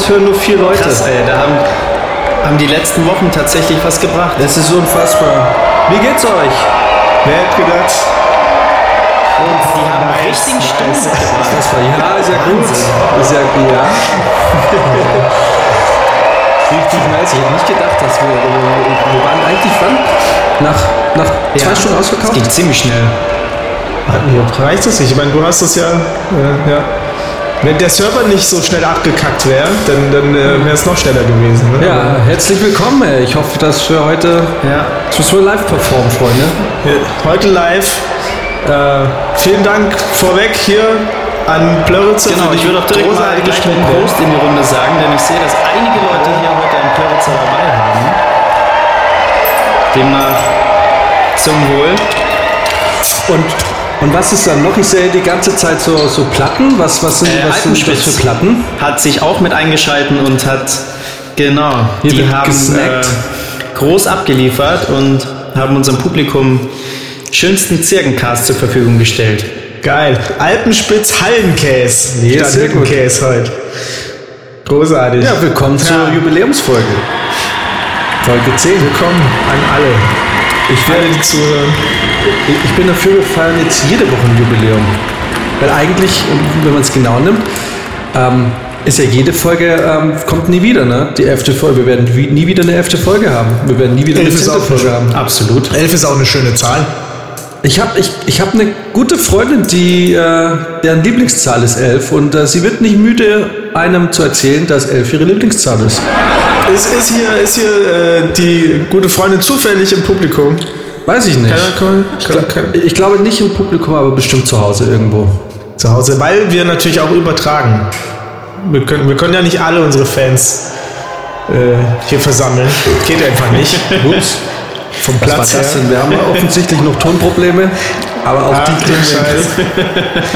uns hören nur vier Leute. Krass, ey, da haben, haben die letzten Wochen tatsächlich was gebracht. Das ist unfassbar. Wie geht's euch? Wer hätte gedacht? Die haben einen richtigen Stimmen mitgebracht. Ja, ist ja gut. Ist ja gut, ja. Richtig nice. Ich hätte nicht gedacht, dass wir, wir wir waren eigentlich wann? Nach, nach zwei Stunden Das ausverkauft? ging ziemlich schnell. Reicht das nicht? Ich meine, du hast das ja. ja, ja. Wenn der Server nicht so schnell abgekackt wäre, dann, dann äh, wäre es noch schneller gewesen. Ne? Ja, herzlich willkommen. Ey. Ich hoffe, dass wir heute Ja. wir live performen, Freunde. Heute live. Äh, vielen Dank vorweg hier an Plöritzer Genau, ich würde auch direkt mal großartige gleich einen. Post in die Runde sagen, denn ich sehe, dass einige Leute hier heute einen Plöritzer dabei haben. Demnach zum Wohl. Und, und was ist dann noch? Ich sehe die ganze Zeit so, so Platten. Was, was, sind, Äh, was sind das Alpenspitz für Platten? Hat sich auch mit eingeschalten und hat, genau, Hier die haben äh, groß abgeliefert und haben unserem Publikum schönsten Zirkencast zur Verfügung gestellt. Geil. Alpenspitz Hallenkäse. Gut. Hüttenkäse heute. Großartig. Ja, willkommen zur Ja. Jubiläumsfolge. Folge 10. Willkommen an alle. Ich, werde, die zuhören. ich bin dafür, wir feiern jetzt jede Woche ein Jubiläum. Weil eigentlich, wenn man es genau nimmt, ähm, ist ja jede Folge, ähm, kommt nie wieder, ne? Die elfte Folge. Wir werden wie, nie wieder eine elfte Folge haben. Wir werden nie wieder eine Elf auch Folge haben. Absolut. Elf ist auch eine schöne Zahl. Ich habe ich, ich hab eine gute Freundin, die, äh, deren Lieblingszahl ist 11 und äh, sie wird nicht müde, einem zu erzählen, dass 11 ihre Lieblingszahl ist. Ist, ist hier, ist hier äh, die gute Freundin zufällig im Publikum? Weiß ich nicht. Kann, kann, kann, Ich glaube nicht im Publikum, aber bestimmt zu Hause irgendwo. zu Hause, weil wir natürlich auch übertragen. Wir können, wir können ja nicht alle unsere Fans äh, hier versammeln. Geht einfach nicht. Ups. Vom Was war Platz das her. denn? Wir haben ja offensichtlich noch Tonprobleme, aber auch Ach, die kriegen wir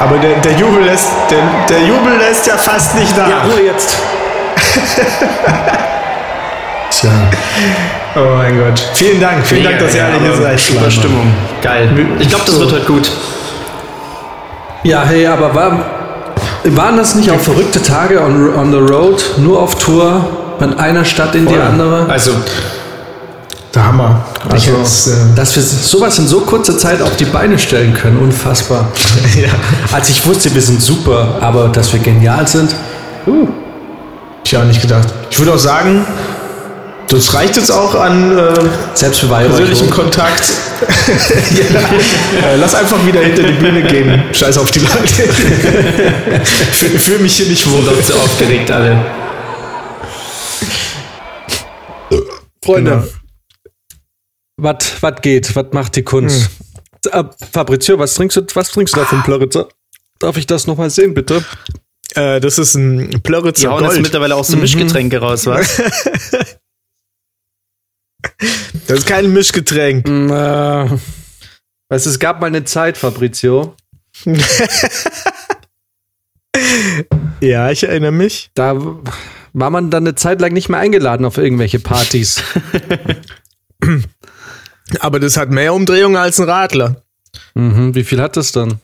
Aber der, der, Jubel lässt, der, der Jubel lässt ja fast nicht nach. Ja, Ruhe jetzt. Tja. Oh mein Gott. Vielen Dank. Vielen Dank, dass ihr alle hier seid. Super Stimmung. Geil. Ich glaube, das wird heute gut. Ja, hey, aber war, waren das nicht auch verrückte Tage on, on the road, nur auf Tour, von einer Stadt in die Voll. andere? Also, Der Hammer. Ich Also, jetzt, äh, dass wir sowas in so kurzer Zeit auf die Beine stellen können, unfassbar. ja. Als ich wusste, wir sind super, aber dass wir genial sind, Ich auch nicht gedacht. Ich würde auch sagen, das reicht jetzt auch an äh, persönlichem Kontakt. ja. äh, lass einfach wieder hinter die Bühne gehen. Scheiß auf die Leute. Fühle fühl mich hier nicht wohl. so aufgeregt alle. Freunde, was geht? Was macht die Kunst? Äh, Fabrizio, was trinkst du, was trinkst du da für einen Plöritzer? Darf ich das nochmal sehen, bitte? Äh, das ist ein Die Plöritzer hauen jetzt Gold. mittlerweile auch so Mischgetränke raus, was? Das ist kein Mischgetränk. Mm, äh, weißt, du, es gab mal eine Zeit, Fabrizio, Ja, ich erinnere mich. da war man dann eine Zeit lang nicht mehr eingeladen auf irgendwelche Partys. Aber das hat mehr Umdrehungen als ein Radler. mhm, wie viel hat das dann?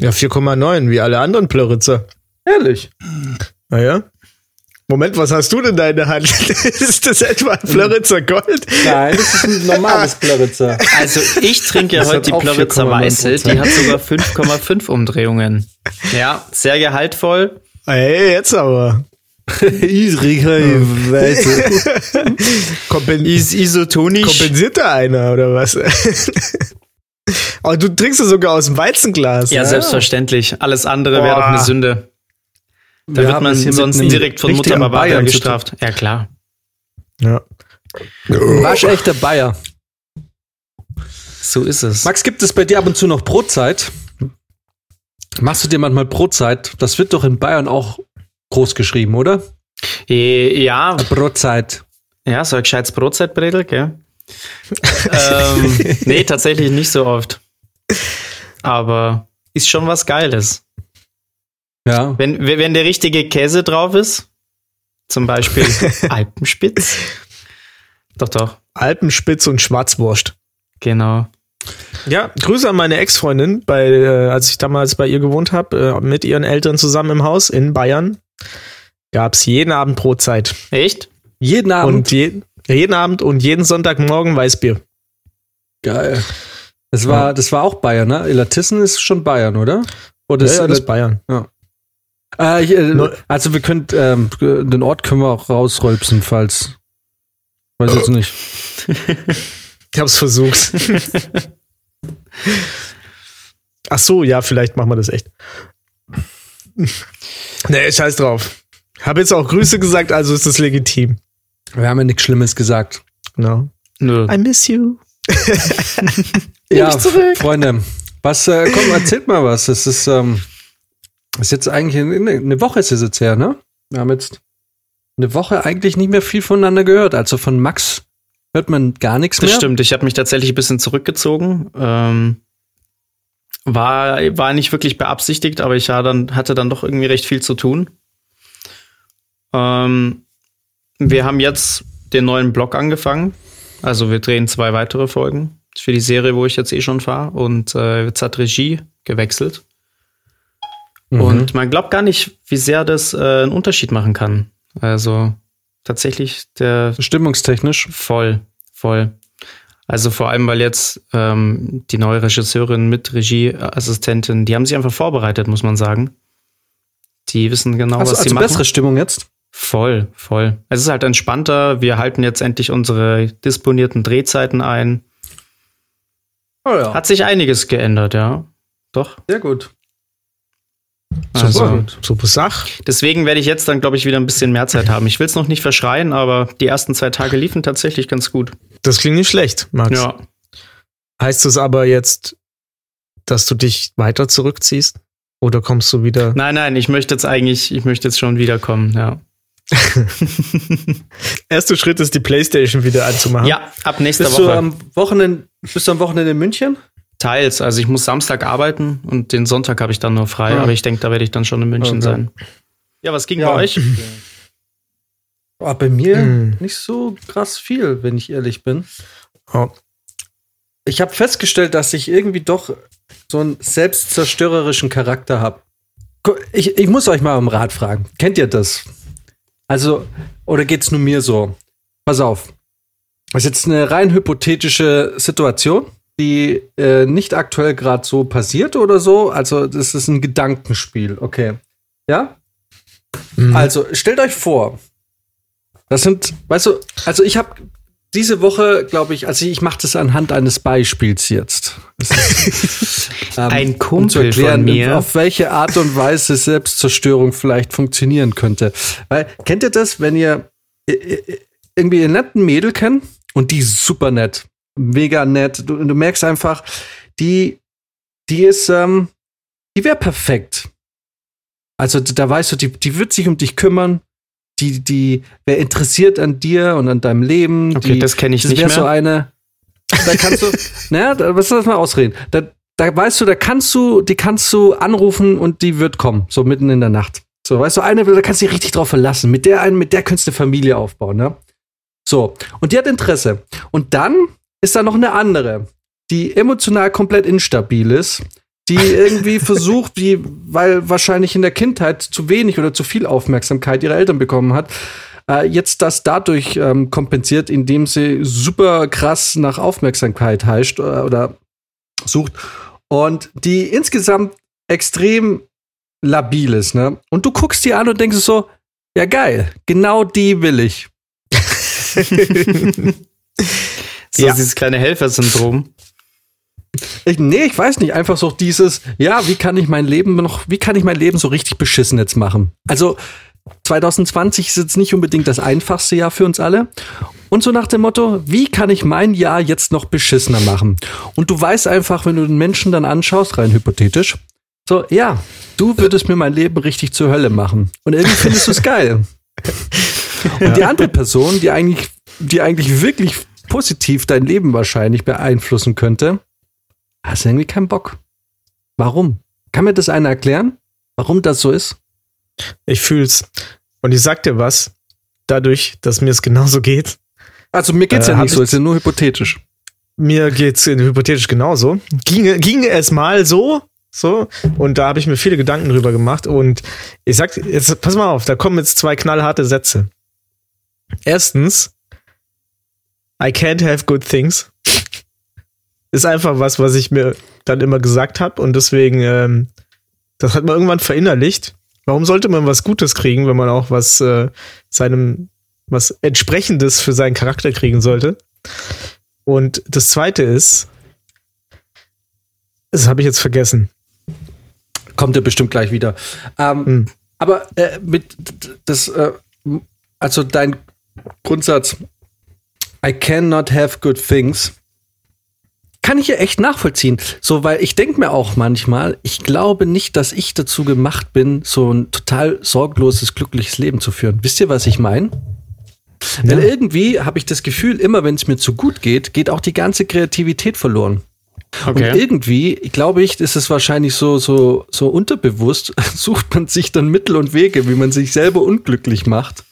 Ja, 4,9, wie alle anderen Plöritzer. Ehrlich? Naja. Moment, was hast du denn da in der Hand? ist das etwa ein Plöritzer Gold? Nein, das ist ein normales Plöritzer. Also, ich trinke ja Das heute die Plöritzer 4,9%. Weiße. Die hat sogar 5,5 Umdrehungen. Ja, sehr gehaltvoll. Ey, jetzt aber. Kompen Is isotonisch. kompensiert da einer, oder was? Aber du trinkst es sogar aus dem Weizenglas. Ja, selbstverständlich. Alles andere wäre doch eine Sünde. Da Wir wird man sonst direkt von Mutter Bavaria gestraft. Ja, klar. Ja. Waschechter Bayer. So ist es. Max, gibt es bei dir ab und zu noch Brotzeit? Machst du dir manchmal Brotzeit? Das wird doch in Bayern auch groß geschrieben, oder? Eh, Ja, Brotzeit. ja, so ein gescheites Brotzeitbredel, gell? ähm, nee, tatsächlich nicht so oft. Aber ist schon was Geiles. Ja. Wenn, wenn der richtige Käse drauf ist, zum Beispiel Alpenspitz. Doch, doch. Alpenspitz und Schwarzwurst. Genau. Ja, Grüße an meine Ex-Freundin, bei, äh, als ich damals bei ihr gewohnt habe, äh, mit ihren Eltern zusammen im Haus in Bayern. Gab's jeden Abend Brotzeit. Echt? Jeden Abend. Und je, jeden Abend und jeden Sonntagmorgen Weißbier. Geil. Das war, das war auch Bayern, ne? Illertissen ist schon Bayern, oder? Oder Ja, ist ja, das ist Bayern. Äh, ich, äh, Nur- also wir können, ähm, den Ort können wir auch rausrülpsen, falls. Weiß jetzt nicht. Ich hab's versucht. Ach so, ja, vielleicht machen wir das echt. Nee, scheiß drauf. Hab jetzt auch Grüße gesagt, also ist das legitim. Wir haben ja nichts Schlimmes gesagt. Genau. Nö. I miss you. Ja. Freunde, was, äh, komm, erzählt mal was. Das ist, ähm, ist jetzt eigentlich eine, eine Woche ist es jetzt her, ne? Wir haben jetzt eine Woche eigentlich nicht mehr viel voneinander gehört. Also von Max hört man gar nichts Das mehr. stimmt, ich habe mich tatsächlich ein bisschen zurückgezogen. Ähm, war, war nicht wirklich beabsichtigt, aber ich ja dann, hatte dann doch irgendwie recht viel zu tun. Ähm, wir haben jetzt den neuen Blog angefangen. Also wir drehen zwei weitere Folgen für die Serie, wo ich jetzt eh schon fahre. Und äh, jetzt hat Regie gewechselt. Mhm. Und man glaubt gar nicht, wie sehr das äh, einen Unterschied machen kann. Also tatsächlich der Stimmungstechnisch. Voll, voll. Also vor allem, weil jetzt ähm, die neue Regisseurin mit Regieassistentin, die haben sich einfach vorbereitet, muss man sagen. Die wissen genau, Also, was sie also machen. bessere Stimmung jetzt. Voll, voll. Es ist halt entspannter. Wir halten jetzt endlich unsere disponierten Drehzeiten ein. Oh ja. Hat sich einiges geändert, ja. Doch. Sehr gut. Also, Super Sach. deswegen werde ich jetzt dann, glaube ich, wieder ein bisschen mehr Zeit haben. Ich will es noch nicht verschreien, aber die ersten zwei Tage liefen tatsächlich ganz gut. Das klingt nicht schlecht, Max. Ja. Heißt das aber jetzt, dass du dich weiter zurückziehst? Oder kommst du wieder? Nein, nein, ich möchte jetzt eigentlich, ich möchte jetzt schon wiederkommen, ja. Erster Schritt ist, die Playstation wieder anzumachen. Ja, ab nächster Bist du Woche. am Wochenende, bist du am Wochenende in München? Teils. Also ich muss Samstag arbeiten und den Sonntag habe ich dann nur frei, Ah. aber ich denke, da werde ich dann schon in München Okay. sein. Ja, was ging Ja. bei euch? Oh, bei mir Hm. nicht so krass viel, wenn ich ehrlich bin. Oh. Ich habe festgestellt, dass ich irgendwie doch so einen selbstzerstörerischen Charakter habe. Ich, ich muss euch mal um Rat fragen. Kennt ihr das? Also, oder geht's nur mir so? Pass auf. Das ist jetzt eine rein hypothetische Situation, die äh, nicht aktuell gerade so passiert oder so. Also, das ist ein Gedankenspiel. Okay. Ja? Mhm. Also, stellt euch vor, das sind, weißt du, also ich habe diese Woche, glaube ich, also ich mache das anhand eines Beispiels jetzt. Ist, ähm, Ein Kumpel von mir. auf welche Art und Weise Selbstzerstörung vielleicht funktionieren könnte. Weil, kennt ihr das, wenn ihr äh, äh, irgendwie einen netten Mädel kennt und die ist super nett, mega nett, du, du merkst einfach, die, die ist, ähm, die wäre perfekt. Also da weißt du, die, die wird sich um dich kümmern, die, die wäre interessiert an dir und an deinem Leben. Okay, die, das kenne ich das nicht wäre so mehr. eine. Da kannst du, naja, da, was soll das mal ausreden? Da, da weißt du, da kannst du, die kannst du anrufen und die wird kommen, so mitten in der Nacht. So, weißt du, eine, da kannst du dich richtig drauf verlassen. Mit der einen, mit der könntest du eine Familie aufbauen, ne? So, und die hat Interesse. Und dann ist da noch eine andere, die emotional komplett instabil ist, die irgendwie versucht, die, weil wahrscheinlich in der Kindheit zu wenig oder zu viel Aufmerksamkeit ihrer Eltern bekommen hat, äh, jetzt das dadurch ähm, kompensiert, indem sie super krass nach Aufmerksamkeit heischt äh, oder sucht und die insgesamt extrem labil ist, ne? Und du guckst die an und denkst so, ja geil, genau die will ich. So Ja. dieses kleine Helfersyndrom. Ich, nee, ich weiß nicht. Einfach so dieses, ja, wie kann ich mein Leben noch, wie kann ich mein Leben so richtig beschissen jetzt machen? Also 2020 ist jetzt nicht unbedingt das einfachste Jahr für uns alle. Und so nach dem Motto, wie kann ich mein Jahr jetzt noch beschissener machen? Und du weißt einfach, wenn du den Menschen dann anschaust, rein hypothetisch, so, ja, du würdest mir mein Leben richtig zur Hölle machen. Und irgendwie findest du es geil. Und die andere Person, die eigentlich, die eigentlich wirklich positiv dein Leben wahrscheinlich beeinflussen könnte, hast du irgendwie keinen Bock. Warum? Kann mir das einer erklären? warum das so ist? Ich fühl's. Und ich sag dir was, dadurch, dass mir es genauso geht. Also mir geht's Äh, ja nicht so, ich- ist ja nur hypothetisch. Mir geht's hypothetisch genauso. Ginge, ginge es mal so, so. Und da habe ich mir viele Gedanken drüber gemacht. Und ich sag, jetzt pass mal auf, da kommen jetzt zwei knallharte Sätze. Erstens, I can't have good things. Ist einfach was, was ich mir dann immer gesagt habe. Und deswegen, ähm, das hat man irgendwann verinnerlicht. Warum sollte man was Gutes kriegen, wenn man auch was äh, seinem, was entsprechendes für seinen Charakter kriegen sollte? Und das zweite ist, das habe ich jetzt vergessen. Kommt ja bestimmt gleich wieder. Ähm, Hm. Aber äh, mit das, äh, also dein Grundsatz, I cannot have good things, kann ich ja echt nachvollziehen. So, weil ich denke mir auch manchmal, ich glaube nicht, dass ich dazu gemacht bin, so ein total sorgloses, glückliches Leben zu führen. Wisst ihr, was ich meine? Weil irgendwie habe ich das Gefühl, immer wenn es mir zu gut geht, geht auch die ganze Kreativität verloren. Und irgendwie, glaube ich, ist es wahrscheinlich so, so, so unterbewusst, sucht man sich dann Mittel und Wege, wie man sich selber unglücklich macht,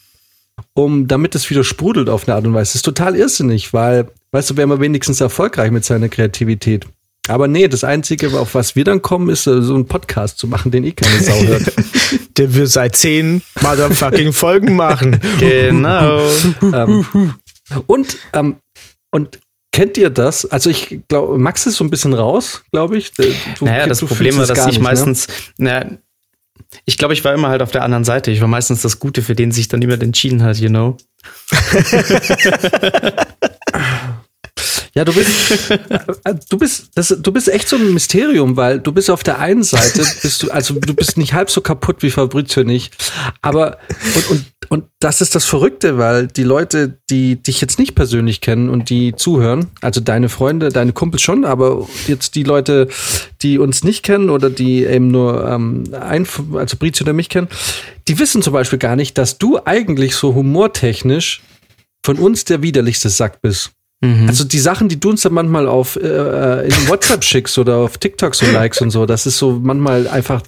um, damit es wieder sprudelt auf eine Art und Weise. Das ist total irrsinnig, weil, weißt du, wäre man wenigstens erfolgreich mit seiner Kreativität. Aber nee, das Einzige, auf was wir dann kommen, ist äh, so einen Podcast zu machen, den eh keine Sau hört. Der wir seit zehn motherfucking Folgen machen. Genau. ähm, und, ähm, und kennt ihr das? Also ich glaube, Max ist so ein bisschen raus, glaube ich. Du, Naja, das du Problem war, dass ich nicht, ne? meistens, naja, ich glaube, ich war immer halt auf der anderen Seite. Ich war meistens das Gute, für den sich dann jemand entschieden hat, you know. Ja, du bist, äh, du bist, das, du bist echt so ein Mysterium, weil du bist auf der einen Seite, bist du, also du bist nicht halb so kaputt wie Fabrizio nicht, aber und, und, und das ist das Verrückte, weil die Leute, die dich jetzt nicht persönlich kennen und die zuhören, also deine Freunde, deine Kumpels schon, aber jetzt die Leute, die uns nicht kennen oder die eben nur ähm, ein, also Fabrizio oder mich kennen, die wissen zum Beispiel gar nicht, dass du eigentlich so humortechnisch von uns der widerlichste Sack bist. Mhm. Also die Sachen, die du uns dann manchmal auf äh, in WhatsApp schickst oder auf TikTok so Likes und so, das ist so manchmal einfach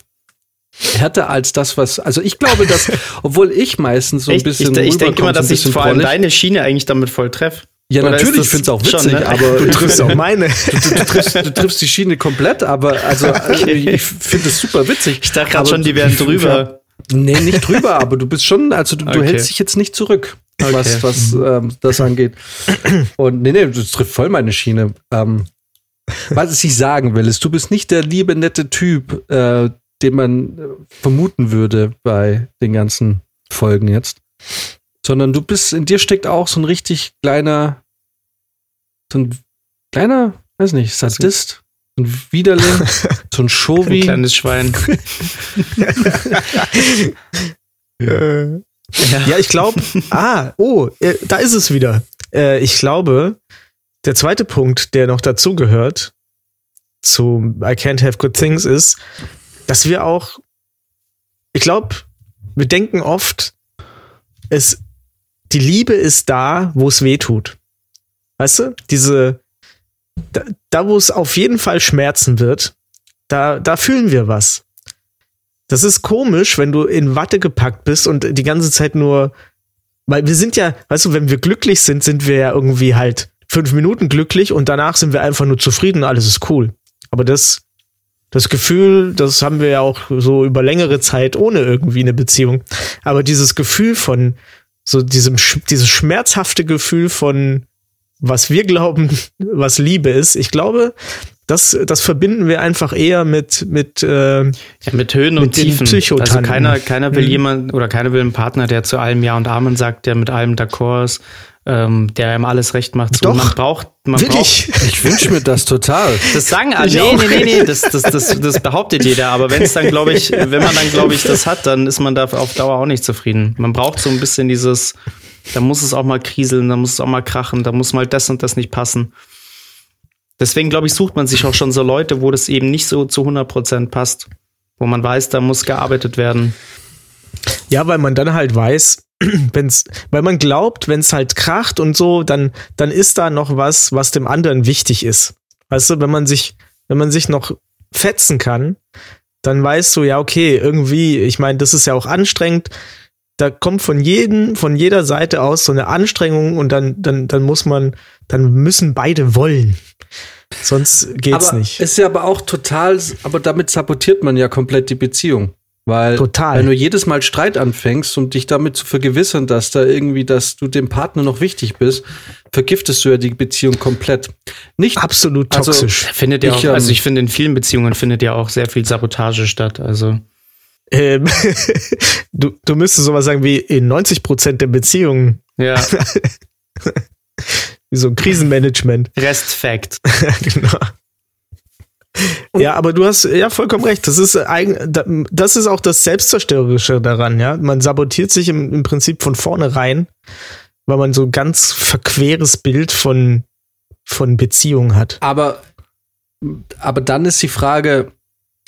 härter als das, was. Also ich glaube, dass, obwohl ich meistens so ein bisschen. ich, ich denke rüberkomme, immer, dass ich vor allem prollig. deine Schiene eigentlich damit voll treffe. Ja, Oder natürlich, ich finde es auch witzig, schon, ne? aber Du triffst auch meine. du, du, triffst, du triffst die Schiene komplett, aber also Okay. ich, ich finde es super witzig. Ich dachte gerade schon, die wären ich- drüber. Nee, nicht drüber, aber du bist schon, also du, du Okay. hältst dich jetzt nicht zurück, was, Okay. was ähm, das angeht. Und nee, nee, das trifft voll meine Schiene. Ähm, was ich sagen will, ist, du bist nicht der liebe, nette Typ, äh, den man äh, vermuten würde bei den ganzen Folgen jetzt. Sondern du bist, in dir steckt auch so ein richtig kleiner, so ein kleiner, weiß nicht, Sadist, ein Widerling, so ein Ein Shovi. kleines Schwein. Äh, ja, ich glaube, ah, oh, äh, da ist es wieder. Äh, ich glaube, der zweite Punkt, der noch dazugehört zu I can't have good things ist, dass wir auch, ich glaube, wir denken oft, es, die Liebe ist da, wo es weh tut. Weißt du? Diese, da, da wo es auf jeden Fall schmerzen wird, da, da fühlen wir was. Das ist komisch, wenn du in Watte gepackt bist und die ganze Zeit nur, weil wir sind ja, weißt du, wenn wir glücklich sind, sind wir ja irgendwie halt fünf Minuten glücklich und danach sind wir einfach nur zufrieden, alles ist cool. Aber das, das Gefühl, das haben wir ja auch so über längere Zeit ohne irgendwie eine Beziehung. Aber dieses Gefühl von, so diesem, dieses schmerzhafte Gefühl von, was wir glauben, was Liebe ist, ich glaube, das, das verbinden wir einfach eher mit, mit, äh, Ja, mit Höhen und Mit den Tiefen. Also keiner, keiner will Mhm. jemand oder keiner will einen Partner, der zu allem Ja und Amen sagt, der mit allem d'accord ist, ähm, der ihm alles recht macht. So, Doch. man braucht, man wirklich. Ich wünsche mir das total. braucht. Das sagen alle. Nee, nee, nee, nee, das, das, das, das behauptet jeder. Aber wenn es dann, glaube ich, wenn man dann, glaube ich, das hat, dann ist man da auf Dauer auch nicht zufrieden. Man braucht so ein bisschen dieses, da muss es auch mal kriseln, da muss es auch mal krachen, da muss mal das und das nicht passen. Deswegen, glaube ich, sucht man sich auch schon so Leute, wo das eben nicht so zu 100% passt. Wo man weiß, da muss gearbeitet werden. Ja, weil man dann halt weiß, wenn's, weil man glaubt, wenn es halt kracht und so, dann, dann ist da noch was, was dem anderen wichtig ist. Weißt du, wenn man sich, wenn man sich noch fetzen kann, dann weißt du, ja, okay, irgendwie, ich meine, das ist ja auch anstrengend. Da kommt von jedem, von jeder Seite aus so eine Anstrengung und dann, dann, dann muss man, dann müssen beide wollen. Sonst geht's aber nicht. Ist ja aber auch total, aber damit sabotiert man ja komplett die Beziehung. Weil Total. wenn du jedes Mal Streit anfängst und dich damit zu vergewissern, dass da irgendwie, dass du dem Partner noch wichtig bist, vergiftest du ja die Beziehung komplett. Nicht Absolut also- toxisch. Findet ja Ich, auch, ähm, also ich finde, in vielen Beziehungen findet ja auch sehr viel Sabotage statt. Also Ähm, du, du müsstest sowas sagen wie in 90 Prozent der Beziehungen, ja, wie so ein Krisenmanagement. Restfact. genau. Ja, aber du hast ja vollkommen recht. Das ist eigen, da- das ist auch das Selbstzerstörerische daran, ja. Man sabotiert sich im, im Prinzip von vornherein, weil man so ein ganz verqueres Bild von, von Beziehung hat. Aber, aber dann ist die Frage,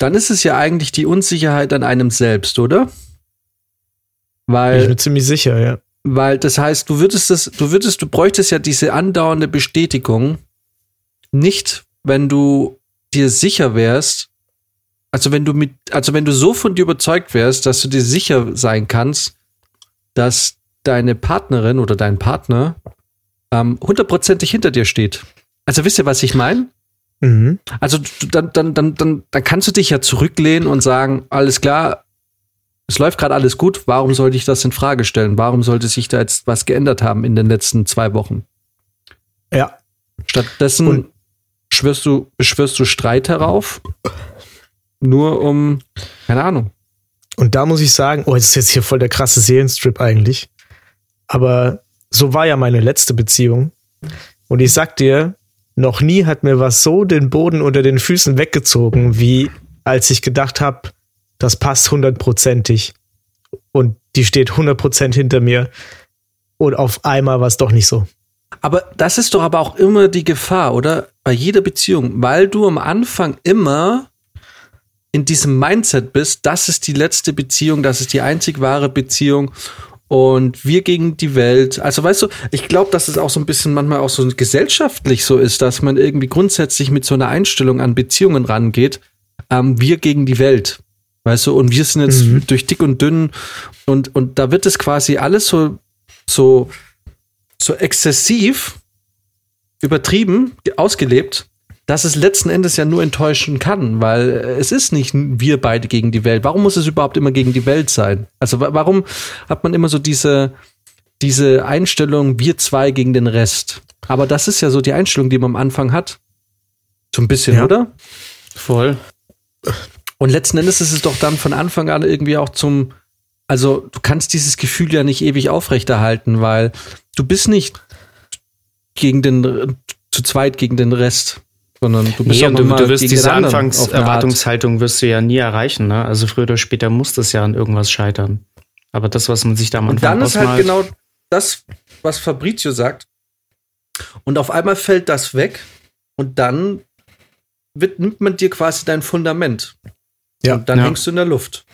dann ist es ja eigentlich die Unsicherheit an einem selbst, oder? Bin ich Weil, mir ziemlich sicher, ja. weil das heißt, du würdest das, du würdest, du bräuchtest ja diese andauernde Bestätigung nicht, wenn du dir sicher wärst, also wenn du mit, also wenn du so von dir überzeugt wärst, dass du dir sicher sein kannst, dass deine Partnerin oder dein Partner ähm, hundertprozentig hinter dir steht. Also wisst ihr, was ich meine? Mhm. Also dann, dann, dann, dann, dann kannst du dich ja zurücklehnen und sagen, alles klar, es läuft gerade alles gut, warum sollte ich das in Frage stellen? Warum sollte sich da jetzt was geändert haben in den letzten zwei Wochen? Ja. Stattdessen Und- schwörst du, beschwörst du Streit herauf, nur um, keine Ahnung. Und da muss ich sagen, oh, das ist jetzt hier voll der krasse Seelenstrip eigentlich. Aber so war ja meine letzte Beziehung. Und ich sag dir, noch nie hat mir was so den Boden unter den Füßen weggezogen, wie als ich gedacht habe, das passt hundertprozentig. Und die steht hundertprozent hinter mir. Und auf einmal war es doch nicht so. Aber das ist doch aber auch immer die Gefahr, oder? Bei jeder Beziehung, weil du am Anfang immer in diesem Mindset bist, das ist die letzte Beziehung, das ist die einzig wahre Beziehung und wir gegen die Welt. Also weißt du, ich glaube, dass es auch so ein bisschen manchmal auch so gesellschaftlich so ist, dass man irgendwie grundsätzlich mit so einer Einstellung an Beziehungen rangeht, ähm, wir gegen die Welt. Weißt du, und wir sind jetzt Mhm. durch dick und dünn und, und da wird es quasi alles so, so, so exzessiv übertrieben, ausgelebt, dass es letzten Endes ja nur enttäuschen kann, weil äh, es ist nicht wir beide gegen die Welt. Warum muss es überhaupt immer gegen die Welt sein? Also wa- warum hat man immer so diese, diese Einstellung, wir zwei gegen den Rest? Aber das ist ja so die Einstellung, die man am Anfang hat. So ein bisschen, Ja. oder? Voll. Und letzten Endes ist es doch dann von Anfang an irgendwie auch zum, also du kannst dieses Gefühl ja nicht ewig aufrechterhalten, weil du bist nicht gegen den, zu zweit gegen den Rest, sondern du bist Nee, auch und du, du wirst diese. Anfangserwartungshaltung wirst du ja nie erreichen. Ne? Also früher oder später muss das ja an irgendwas scheitern. Aber das, was man sich da am Und Anfang dann ist halt ausmalt, genau das, was Fabrizio sagt. Und auf einmal fällt das weg und dann wird, nimmt man dir quasi dein Fundament. Ja. Und dann Ja. hängst du in der Luft.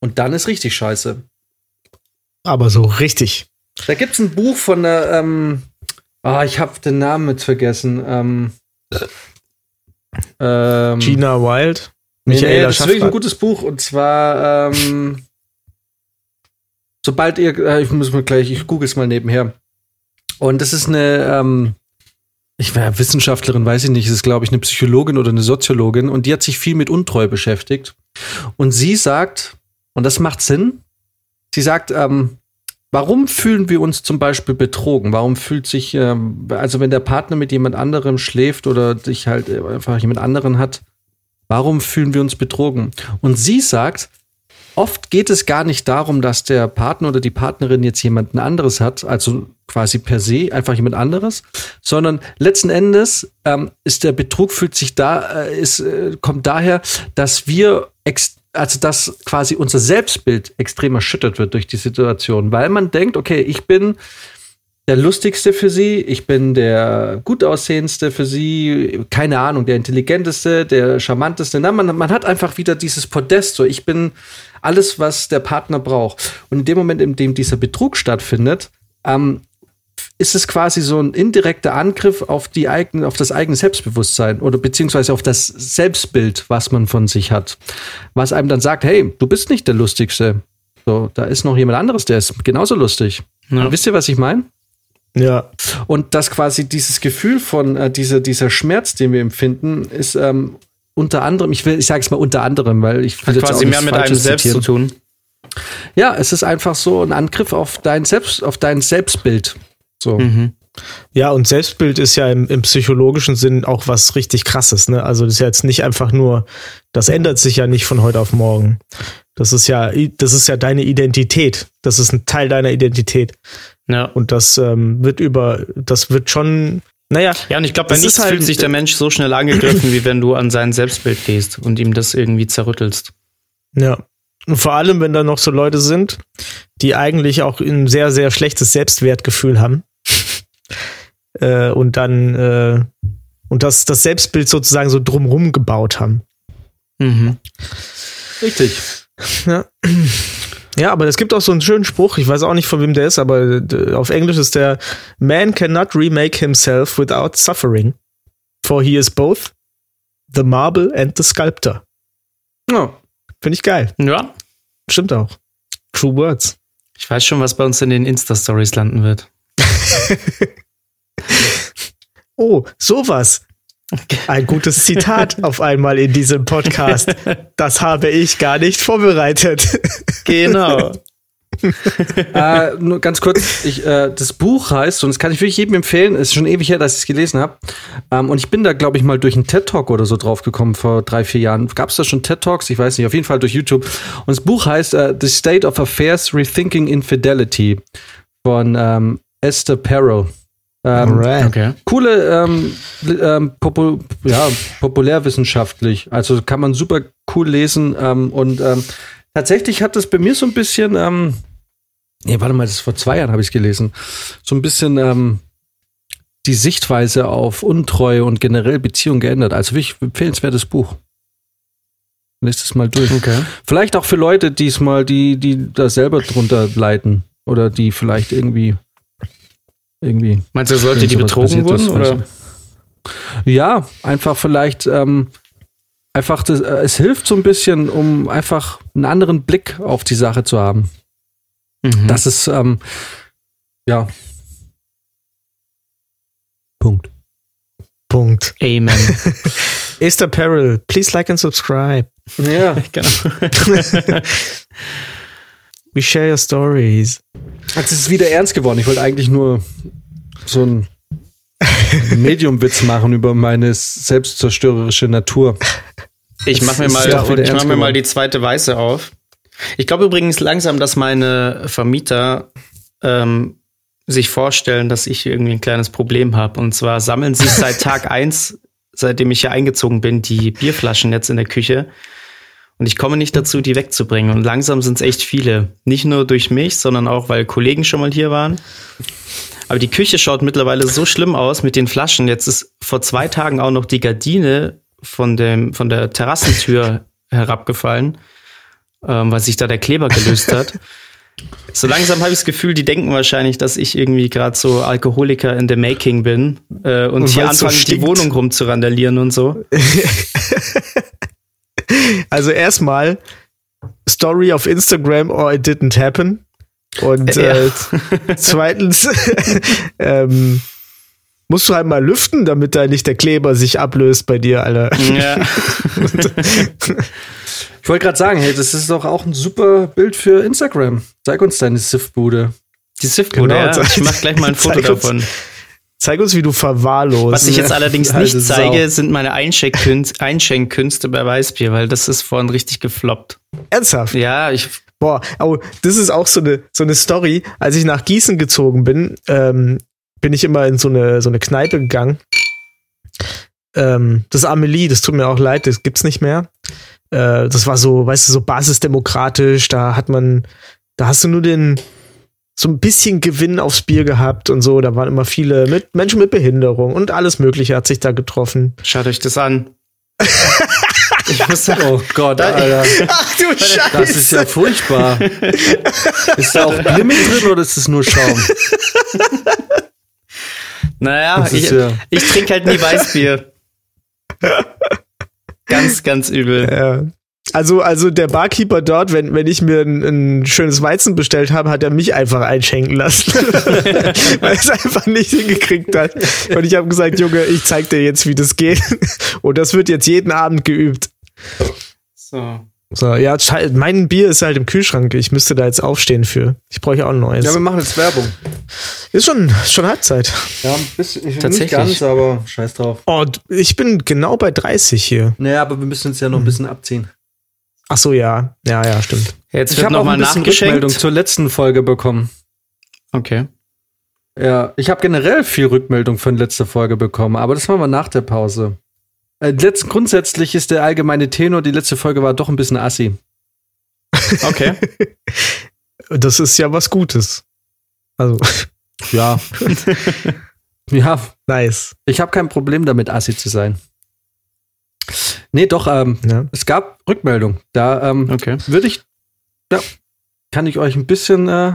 Und dann ist richtig scheiße. Aber so richtig. Da gibt's ein Buch von der, ähm, ah, ich habe den Namen jetzt vergessen. Ähm, ähm, Gina Wild. nee, nee, Michaela das ist wirklich ein gutes Buch und zwar, ähm, sobald ihr, äh, ich muss mal gleich, ich google es mal nebenher. Und das ist eine, ähm, ich war Wissenschaftlerin, weiß ich nicht, es ist glaube ich eine Psychologin oder eine Soziologin und die hat sich viel mit Untreue beschäftigt. Und sie sagt, und das macht Sinn, sie sagt, ähm, warum fühlen wir uns zum Beispiel betrogen? Warum fühlt sich, ähm, also wenn der Partner mit jemand anderem schläft oder dich halt äh, einfach jemand anderen hat, warum fühlen wir uns betrogen? Und sie sagt, oft geht es gar nicht darum, dass der Partner oder die Partnerin jetzt jemanden anderes hat, also quasi per se einfach jemand anderes, sondern letzten Endes ähm, ist der Betrug fühlt sich da, äh, ist, äh, kommt daher, dass wir ex also dass quasi unser Selbstbild extrem erschüttert wird durch die Situation, weil man denkt, okay, ich bin der lustigste für sie, ich bin der gut aussehendste für sie, keine Ahnung, der intelligenteste, der charmanteste. Na, man, man hat einfach wieder dieses Podest, so ich bin alles, was der Partner braucht. Und in dem Moment, in dem dieser Betrug stattfindet, ähm, ist es quasi so ein indirekter Angriff auf die eigene, auf das eigene Selbstbewusstsein oder beziehungsweise auf das Selbstbild, was man von sich hat. Was einem dann sagt, hey, du bist nicht der Lustigste. So, da ist noch jemand anderes, der ist genauso lustig. Ja. Wisst ihr, was ich meine? Ja. Und dass quasi dieses Gefühl von äh, dieser, dieser Schmerz, den wir empfinden, ist ähm, unter anderem, ich will, ich sage es mal unter anderem, weil ich will Hat quasi mehr mit einem selbst zitieren. zu tun. Ja, es ist einfach so ein Angriff auf dein Selbst, auf dein Selbstbild. So. Mhm. Ja, und Selbstbild ist ja im, im, psychologischen Sinn auch was richtig krasses, ne? Also das ist ja jetzt nicht einfach nur, das ändert sich ja nicht von heute auf morgen. Das ist ja, das ist ja deine Identität. Das ist ein Teil deiner Identität. Ja. Und das ähm, wird über, das wird schon, naja. Ja, und ich glaube, bei nichts halt, fühlt sich der Mensch so schnell angegriffen, wie wenn du an sein Selbstbild gehst und ihm das irgendwie zerrüttelst. Ja. Und vor allem, wenn da noch so Leute sind, die eigentlich auch ein sehr, sehr schlechtes Selbstwertgefühl haben. Äh, und dann, äh, und das, das Selbstbild sozusagen so drumrum gebaut haben. Mhm. Richtig. Ja. Ja, aber es gibt auch so einen schönen Spruch, ich weiß auch nicht von wem der ist, aber auf Englisch ist der Man cannot remake himself without suffering, for he is both the marble and the sculptor. Ja. Finde ich geil. Ja. Stimmt auch. True Words. Ich weiß schon, was bei uns in den Insta-Stories landen wird. oh, sowas. Ein gutes Zitat auf einmal in diesem Podcast. Das habe ich gar nicht vorbereitet. Genau. äh, nur ganz kurz, ich, äh, das Buch heißt, und das kann ich wirklich jedem empfehlen, ist schon ewig her, dass ich es gelesen habe. Ähm, und ich bin da, glaube ich, mal durch einen TED-Talk oder so drauf gekommen vor drei, vier Jahren. Gab es da schon TED-Talks? Ich weiß nicht, auf jeden Fall durch YouTube. Und das Buch heißt uh, The State of Affairs Rethinking Infidelity von ähm, Esther Perel. Ähm, okay. Coole, ähm, ähm, popu ja, populärwissenschaftlich. Also kann man super cool lesen. Ähm, und ähm, tatsächlich hat das bei mir so ein bisschen, ähm, nee, warte mal, das ist vor zwei Jahren habe ich es gelesen, so ein bisschen ähm, die Sichtweise auf Untreue und generell Beziehung geändert. Also wirklich empfehlenswertes Buch. Lest es mal durch. Okay. Vielleicht auch für Leute, diesmal, die, die da selber drunter leiden oder die vielleicht irgendwie irgendwie. Meinst du, Leute, die betrogen wurden? Oder? Ja, einfach vielleicht, ähm, einfach, das, äh, es hilft so ein bisschen, um einfach einen anderen Blick auf die Sache zu haben. Mhm. Das ist, ähm, ja. Punkt. Punkt. Amen. Esther Peril, please like and subscribe. Ja, genau. We share your stories. Jetzt ist es wieder ernst geworden. Ich wollte eigentlich nur so ein Medium-Witz machen über meine selbstzerstörerische Natur. Ich mache mir, mal, ich mach mir mal die zweite Weiße auf. Ich glaube übrigens langsam, dass meine Vermieter ähm, sich vorstellen, dass ich irgendwie ein kleines Problem habe. Und zwar sammeln sie seit Tag eins, seitdem ich hier eingezogen bin, die Bierflaschen jetzt in der Küche. Und ich komme nicht dazu, die wegzubringen. Und langsam sind es echt viele. Nicht nur durch mich, sondern auch, weil Kollegen schon mal hier waren. Aber die Küche schaut mittlerweile so schlimm aus mit den Flaschen. Jetzt ist vor zwei Tagen auch noch die Gardine von, dem, von der Terrassentür herabgefallen, ähm, weil sich da der Kleber gelöst hat. So langsam habe ich das Gefühl, die denken wahrscheinlich, dass ich irgendwie gerade so Alkoholiker in the making bin äh, und, und hier anfangen, so die Wohnung rumzurandalieren und so. Also erstmal Story auf Instagram or it didn't happen. Und äh, zweitens ähm, musst du halt mal lüften, damit da nicht der Kleber sich ablöst bei dir, Alter. Ja. ich wollte gerade sagen, hey, das ist doch auch ein super Bild für Instagram. Zeig uns deine Sif-Bude. Die Sif-Bude, genau, ja. Ich mach gleich mal ein Foto davon. Zeig uns, wie du verwahrlost. Was ich jetzt allerdings nicht zeige, sind meine Einschenkkünste bei Weißbier, weil das ist vorhin richtig gefloppt. Ernsthaft? Ja, ich. Boah, oh, das ist auch so eine, so eine Story. Als ich nach Gießen gezogen bin, ähm, bin ich immer in so eine, so eine Kneipe gegangen. Ähm, das Amelie, das tut mir auch leid, das gibt's nicht mehr. Äh, das war so, weißt du, so basisdemokratisch, da hat man, da hast du nur den, so ein bisschen Gewinn aufs Bier gehabt und so. Da waren immer viele mit Menschen mit Behinderung und alles Mögliche hat sich da getroffen. Schaut euch das an. Ich muss oh Gott, Alter. Ach du Scheiße. Das ist ja furchtbar. ist da auch Bier mit drin oder ist es nur Schaum? Naja, ich, ja ich trinke halt nie Weißbier. ganz, ganz übel. Also, also der Barkeeper dort, wenn, wenn ich mir ein, ein schönes Weizen bestellt habe, hat er mich einfach einschenken lassen. Weil es einfach nicht hingekriegt hat. Und ich habe gesagt, Junge, ich zeig dir jetzt, wie das geht. Und das wird jetzt jeden Abend geübt. So. So, ja, schei- mein Bier ist halt im Kühlschrank. Ich müsste da jetzt aufstehen für. Ich bräuchte auch ein neues. Ja, wir machen jetzt Werbung. ist schon, schon Halbzeit. Ja, ein bisschen, ich Tatsächlich. nicht ganz, aber scheiß drauf. Oh, ich bin genau bei 30 hier. Naja, aber wir müssen uns ja noch ein bisschen abziehen. Ach so, ja. Ja, ja, stimmt. Jetzt Ich wird habe auch nochmal ein bisschen Rückmeldung zur letzten Folge bekommen. Okay. Ja, ich habe generell viel Rückmeldung von letzter Folge bekommen, aber das machen wir nach der Pause. Äh, letzt, grundsätzlich ist der allgemeine Tenor, die letzte Folge war doch ein bisschen assi. Okay. Das ist ja was Gutes. Also, Ja. ja, nice. ich habe kein Problem damit, assi zu sein. Nee, doch, ähm, Ja. es gab Rückmeldung. Da ähm, Okay. würde ich, ja, kann ich euch ein bisschen äh,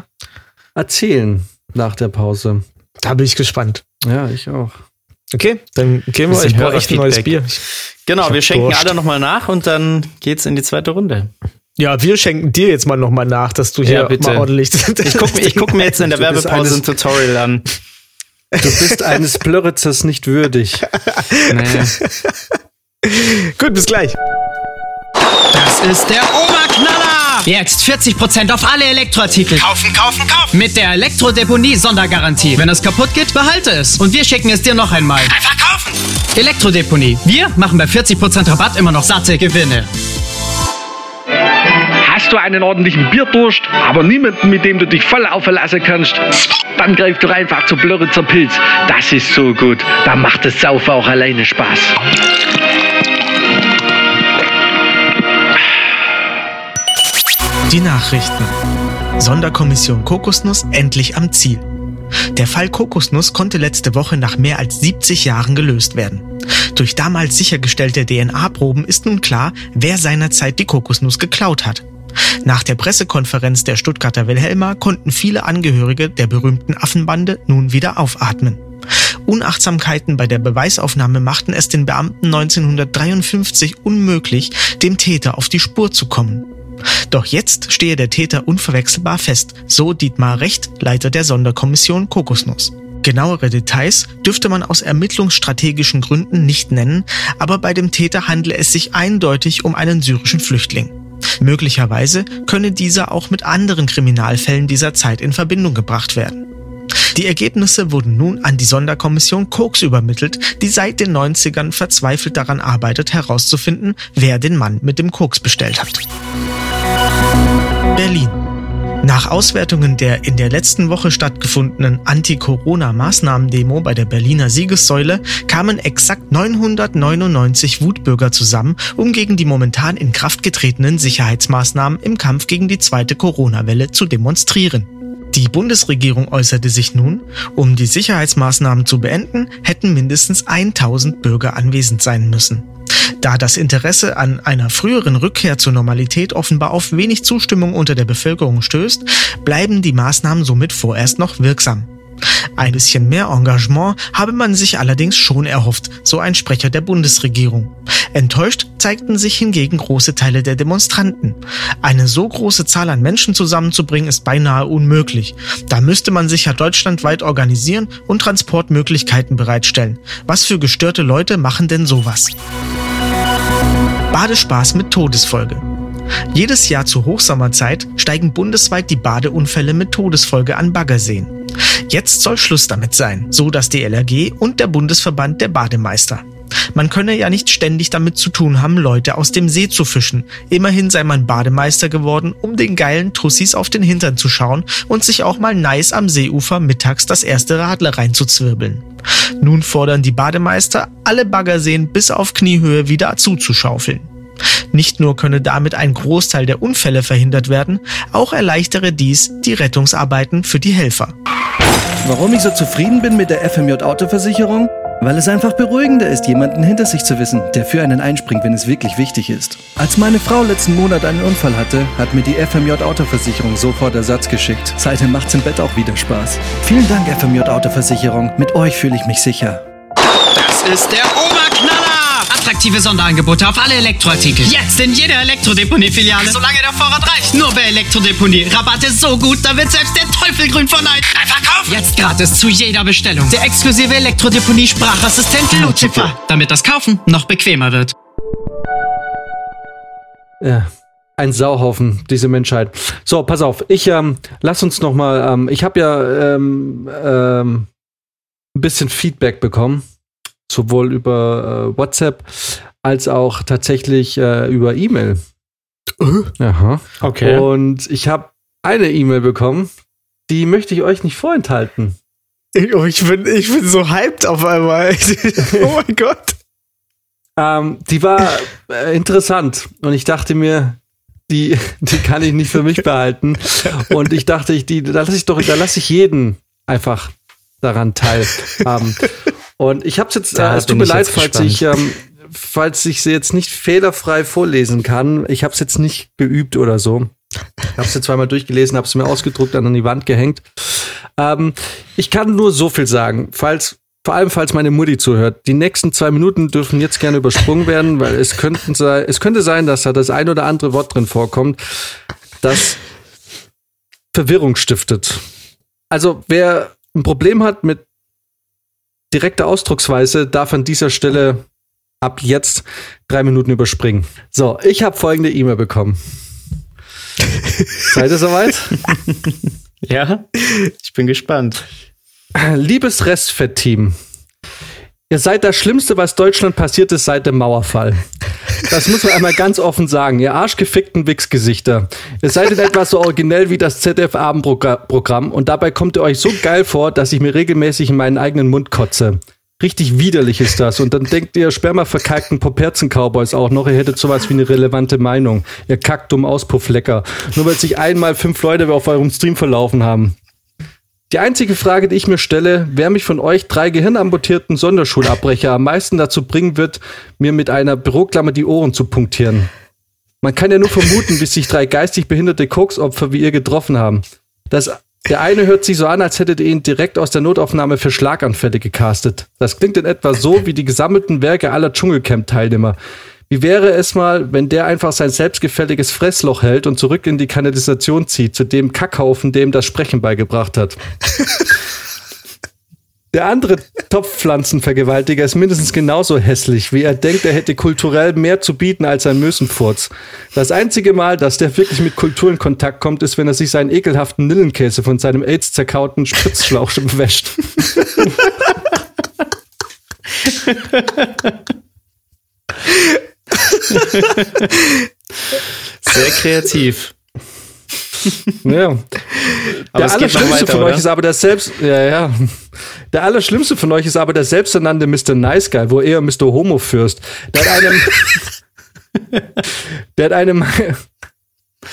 erzählen nach der Pause. Da bin ich gespannt. Ja, ich auch. Okay, dann gehen wir. Ich brauche echt ein neues Bier. Hörerfeedback. Genau, Ich wir schenken Durst. alle nochmal nach und dann geht's in die zweite Runde. Ja, wir schenken dir jetzt mal nochmal nach, dass du hier Ja, bitte. mal ordentlich. Ich gucke ich guck mir jetzt in der Du Werbepause ein Tutorial an. Du bist eines Plöritzers nicht würdig. Nee. Gut, bis gleich. Das ist der Oberknaller! Jetzt 40% auf alle Elektroartikel. Kaufen, kaufen, kaufen. Mit der Elektrodeponie-Sondergarantie. Wenn es kaputt geht, behalte es. Und wir schicken es dir noch einmal. Einfach kaufen. Elektrodeponie. Wir machen bei 40% Rabatt immer noch satte Gewinne. Hast du einen ordentlichen Bierdurst, aber niemanden, mit dem du dich voll aufverlassen kannst? Dann greif doch einfach zu Blöritzer Pilz. Das ist so gut. Da macht das Saufen auch alleine Spaß. Die Nachrichten. Sonderkommission Kokosnuss endlich am Ziel. Der Fall Kokosnuss konnte letzte Woche nach mehr als 70 Jahren gelöst werden. Durch damals sichergestellte DNA-Proben ist nun klar, wer seinerzeit die Kokosnuss geklaut hat. Nach der Pressekonferenz der Stuttgarter Wilhelma konnten viele Angehörige der berühmten Affenbande nun wieder aufatmen. Unachtsamkeiten bei der Beweisaufnahme machten es den Beamten 1953 unmöglich, dem Täter auf die Spur zu kommen. Doch jetzt stehe der Täter unverwechselbar fest, so Dietmar Recht, Leiter der Sonderkommission Kokosnuss. Genauere Details dürfte man aus ermittlungsstrategischen Gründen nicht nennen, aber bei dem Täter handle es sich eindeutig um einen syrischen Flüchtling. Möglicherweise könne dieser auch mit anderen Kriminalfällen dieser Zeit in Verbindung gebracht werden. Die Ergebnisse wurden nun an die Sonderkommission Koks übermittelt, die seit den 90ern verzweifelt daran arbeitet herauszufinden, wer den Mann mit dem Koks bestellt hat. Berlin. Nach Auswertungen der in der letzten Woche stattgefundenen Anti-Corona-Maßnahmen-Demo bei der Berliner Siegessäule kamen exakt 999 Wutbürger zusammen, um gegen die momentan in Kraft getretenen Sicherheitsmaßnahmen im Kampf gegen die zweite Corona-Welle zu demonstrieren. Die Bundesregierung äußerte sich nun, um die Sicherheitsmaßnahmen zu beenden, hätten mindestens 1000 Bürger anwesend sein müssen. Da das Interesse an einer früheren Rückkehr zur Normalität offenbar auf wenig Zustimmung unter der Bevölkerung stößt, bleiben die Maßnahmen somit vorerst noch wirksam. Ein bisschen mehr Engagement habe man sich allerdings schon erhofft, so ein Sprecher der Bundesregierung. Enttäuscht zeigten sich hingegen große Teile der Demonstranten. Eine so große Zahl an Menschen zusammenzubringen ist beinahe unmöglich. Da müsste man sich ja deutschlandweit organisieren und Transportmöglichkeiten bereitstellen. Was für gestörte Leute machen denn sowas? Badespaß mit Todesfolge. Jedes Jahr zur Hochsommerzeit steigen bundesweit die Badeunfälle mit Todesfolge an Baggerseen. Jetzt soll Schluss damit sein, so das DLRG und der Bundesverband der Bademeister. Man könne ja nicht ständig damit zu tun haben, Leute aus dem See zu fischen. Immerhin sei man Bademeister geworden, um den geilen Tussis auf den Hintern zu schauen und sich auch mal nice am Seeufer mittags das erste Radler reinzuzwirbeln. Nun fordern die Bademeister, alle Baggerseen bis auf Kniehöhe wieder zuzuschaufeln. Nicht nur könne damit ein Großteil der Unfälle verhindert werden, auch erleichtere dies die Rettungsarbeiten für die Helfer. Warum ich so zufrieden bin mit der FMJ Autoversicherung? Weil es einfach beruhigender ist, jemanden hinter sich zu wissen, der für einen einspringt, wenn es wirklich wichtig ist. Als meine Frau letzten Monat einen Unfall hatte, hat mir die FMJ Autoversicherung sofort Ersatz geschickt. Seitdem macht's im Bett auch wieder Spaß. Vielen Dank, FMJ Autoversicherung. Mit euch fühle ich mich sicher. Das ist der Oberknaller! Attraktive Sonderangebote auf alle Elektroartikel. Jetzt in jeder Elektrodeponie-Filiale. Solange der Vorrat reicht. Nur bei Elektrodeponie. Rabatte so gut, da wird selbst der Teufel grün von Neid. Einfach kaufen! Jetzt gratis zu jeder Bestellung. Der exklusive Elektrodeponie-Sprachassistent Lucifer. Damit das Kaufen noch bequemer wird. Ja, ein Sauhaufen, diese Menschheit. So, pass auf, ich ähm, lass uns noch mal. Ähm, ich habe ja ähm, ähm, ein bisschen Feedback bekommen, sowohl über äh, WhatsApp als auch tatsächlich äh, über E-Mail. Aha. Okay. Und ich habe eine E-Mail bekommen, die möchte ich euch nicht vorenthalten. Ich, oh, ich, bin, ich bin so hyped auf einmal. oh mein Gott. Ähm, die war äh, interessant und ich dachte mir, die, die kann ich nicht für mich behalten. Und ich dachte, ich, die, da lasse ich doch, da lasse ich jeden einfach daran teilhaben. Und ich habe jetzt, Da äh, es tut mir leid, falls ich, ähm, falls ich sie jetzt nicht fehlerfrei vorlesen kann. Ich habe es jetzt nicht geübt oder so. Ich habe es jetzt zweimal durchgelesen, habe es mir ausgedruckt, dann an die Wand gehängt. Ähm, ich kann nur so viel sagen, falls vor allem falls meine Mutti zuhört. Die nächsten zwei Minuten dürfen jetzt gerne übersprungen werden, weil es könnten sei, es könnte sein, dass da das ein oder andere Wort drin vorkommt, das Verwirrung stiftet. Also wer ein Problem hat mit direkter Ausdrucksweise, darf an dieser Stelle ab jetzt drei Minuten überspringen. So, ich habe folgende E-Mail bekommen. Seid ihr soweit? Ja, ich bin gespannt. Liebes Restfett-Team, ihr seid das Schlimmste, was Deutschland passiert ist seit dem Mauerfall. Das muss man einmal ganz offen sagen, ihr arschgefickten Wichsgesichter. Ihr seid in etwa so originell wie das ZDF-Abendprogramm und dabei kommt ihr euch so geil vor, dass ich mir regelmäßig in meinen eigenen Mund kotze. Richtig widerlich ist das. Und dann denkt ihr spermaverkalkten Poperzen-Cowboys auch noch, ihr hättet sowas wie eine relevante Meinung. Ihr kackt dumm Auspufflecker. Nur weil sich einmal fünf Leute auf eurem Stream verlaufen haben. Die einzige Frage, die ich mir stelle, wer mich von euch drei gehirnamputierten Sonderschulabbrecher am meisten dazu bringen wird, mir mit einer Büroklammer die Ohren zu punktieren. Man kann ja nur vermuten, wie sich drei geistig behinderte Koksopfer wie ihr getroffen haben. Das, der eine hört sich so an, als hättet ihr ihn direkt aus der Notaufnahme für Schlaganfälle gecastet. Das klingt in etwa so wie die gesammelten Werke aller Dschungelcamp-Teilnehmer. Wie wäre es mal, wenn der einfach sein selbstgefälliges Fressloch hält und zurück in die Kanalisation zieht, zu dem Kackhaufen, dem das Sprechen beigebracht hat? Der andere Topfpflanzenvergewaltiger ist mindestens genauso hässlich, wie er denkt, er hätte kulturell mehr zu bieten als ein Mösenfurz. Das einzige Mal, dass der wirklich mit Kultur in Kontakt kommt, ist, wenn er sich seinen ekelhaften Nillenkäse von seinem AIDS zerkauten Spritzschlauch wäscht. Sehr kreativ. Ja. Aber der Allerschlimmste weiter, von oder? euch ist aber der selbst, ja, ja. Der Allerschlimmste von euch ist aber der selbsternannte Mr. Nice Guy, wo eher Mr. Homo fürst. Der hat einem, der hat einem,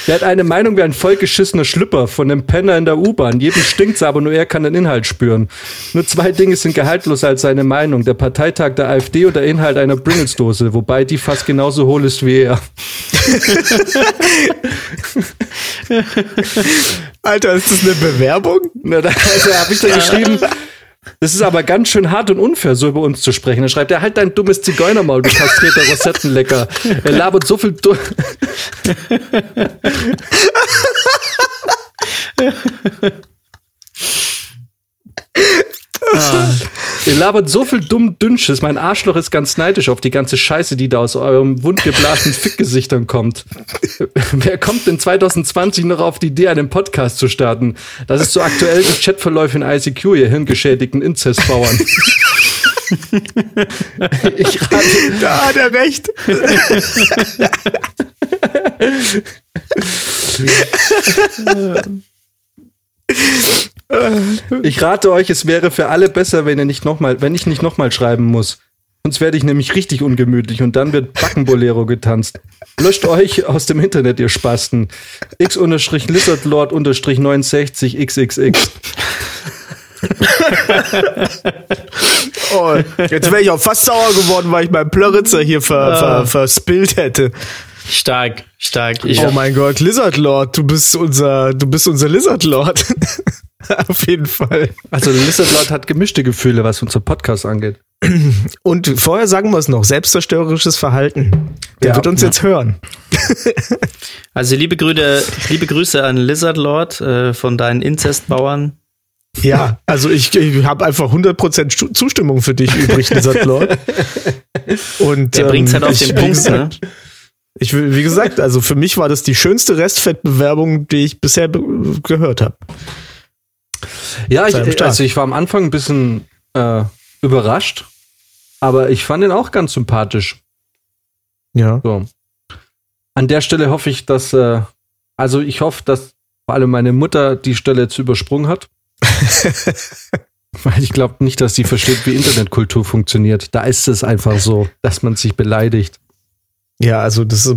der hat eine Meinung wie ein vollgeschissener Schlüpper von einem Penner in der U-Bahn. Jedem stinkt's, aber nur er kann den Inhalt spüren. Nur zwei Dinge sind gehaltloser als seine Meinung. Der Parteitag der AfD und der Inhalt einer Pringles-Dose, wobei die fast genauso hohl ist wie er. Alter, ist das eine Bewerbung? Na, da also, habe ich da geschrieben, das ist aber ganz schön hart und unfair, so über uns zu sprechen. Da schreibt er, halt dein dummes Zigeunermaul, du kastrierter Rosettenlecker. Er labert so viel du Ihr labert so viel dumm Dünnsches. Mein Arschloch ist ganz neidisch auf die ganze Scheiße, die da aus eurem wundgeblasenen Fickgesichtern kommt. Wer kommt denn 2020 noch auf die Idee, einen Podcast zu starten? Das ist so aktuell wie Chatverläufe in ICQ, ihr hirngeschädigten Inzestbauern. ich rate, Da hat er recht. ich rate euch, es wäre für alle besser, wenn ihr nicht noch mal, wenn ich nicht nochmal schreiben muss. Sonst werde ich nämlich richtig ungemütlich und dann wird Backenbolero getanzt. Löscht euch aus dem Internet, ihr Spasten. X-Lizardlord-69 XXX. Oh, Oh, jetzt wäre ich auch fast sauer geworden, weil ich meinen Plöritzer hier ver, ver, verspillt hätte. Stark, stark. Ich, Oh mein Gott, Lizard Lord, du bist unser, du bist unser Lizard Lord. Auf jeden Fall. Also Lizard Lord hat gemischte Gefühle, was unser Podcast angeht. Und vorher sagen wir es noch, selbstzerstörerisches Verhalten. Der Ja, wird uns ja. jetzt hören. also liebe Grüße, liebe Grüße an Lizard Lord äh, von deinen Inzestbauern. Ja, also ich, ich habe einfach 100% Stu- Zustimmung für dich übrig, Lizard Lord. Und, Der bringt's halt auf ich- den wie Punkt, gesagt, ne? Ich will, wie gesagt, also für mich war das die schönste Restfettbewerbung, die ich bisher gehört habe. Ja, ich, also ich war am Anfang ein bisschen äh, überrascht, aber ich fand ihn auch ganz sympathisch. Ja. So. An der Stelle hoffe ich, dass, äh, also ich hoffe, dass vor allem meine Mutter die Stelle jetzt übersprungen hat. Weil ich glaube nicht, dass sie versteht, wie Internetkultur funktioniert. Da ist es einfach so, dass man sich beleidigt. Ja, also das ist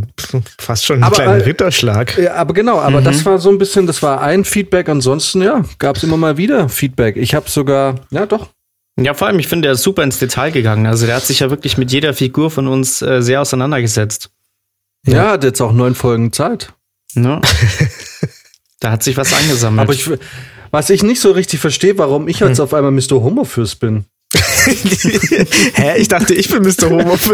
fast schon ein Aber, kleiner äh, Ritterschlag. Ja, aber genau, aber das war so ein bisschen, das war ein Feedback. Ansonsten, ja, gab es immer mal wieder Feedback. Ich habe sogar, ja doch, Ja, vor allem, ich finde, der ist super ins Detail gegangen. Also der hat sich ja wirklich mit jeder Figur von uns äh, sehr auseinandergesetzt. ja, hat jetzt auch neun Folgen Zeit. Ne? da hat sich was angesammelt. Aber ich, was ich nicht so richtig verstehe, warum ich jetzt auf einmal Mr. Homofürst bin. Hä? Ich dachte, ich bin Mr. Homo.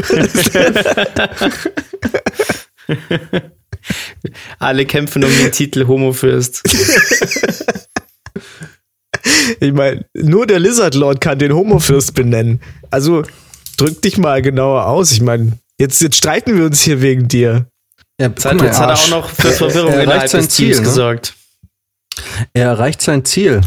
Alle kämpfen um den Titel Homofürst. Ich meine, nur der Lizard Lord kann den Homofürst benennen. Also drück dich mal genauer aus. Ich meine, jetzt, jetzt streiten wir uns hier wegen dir. Ja, Jetzt hat, jetzt hat er auch noch für Verwirrung Er erreicht innerhalb sein des Teams Ziel, ne? gesorgt. Er erreicht sein Ziel.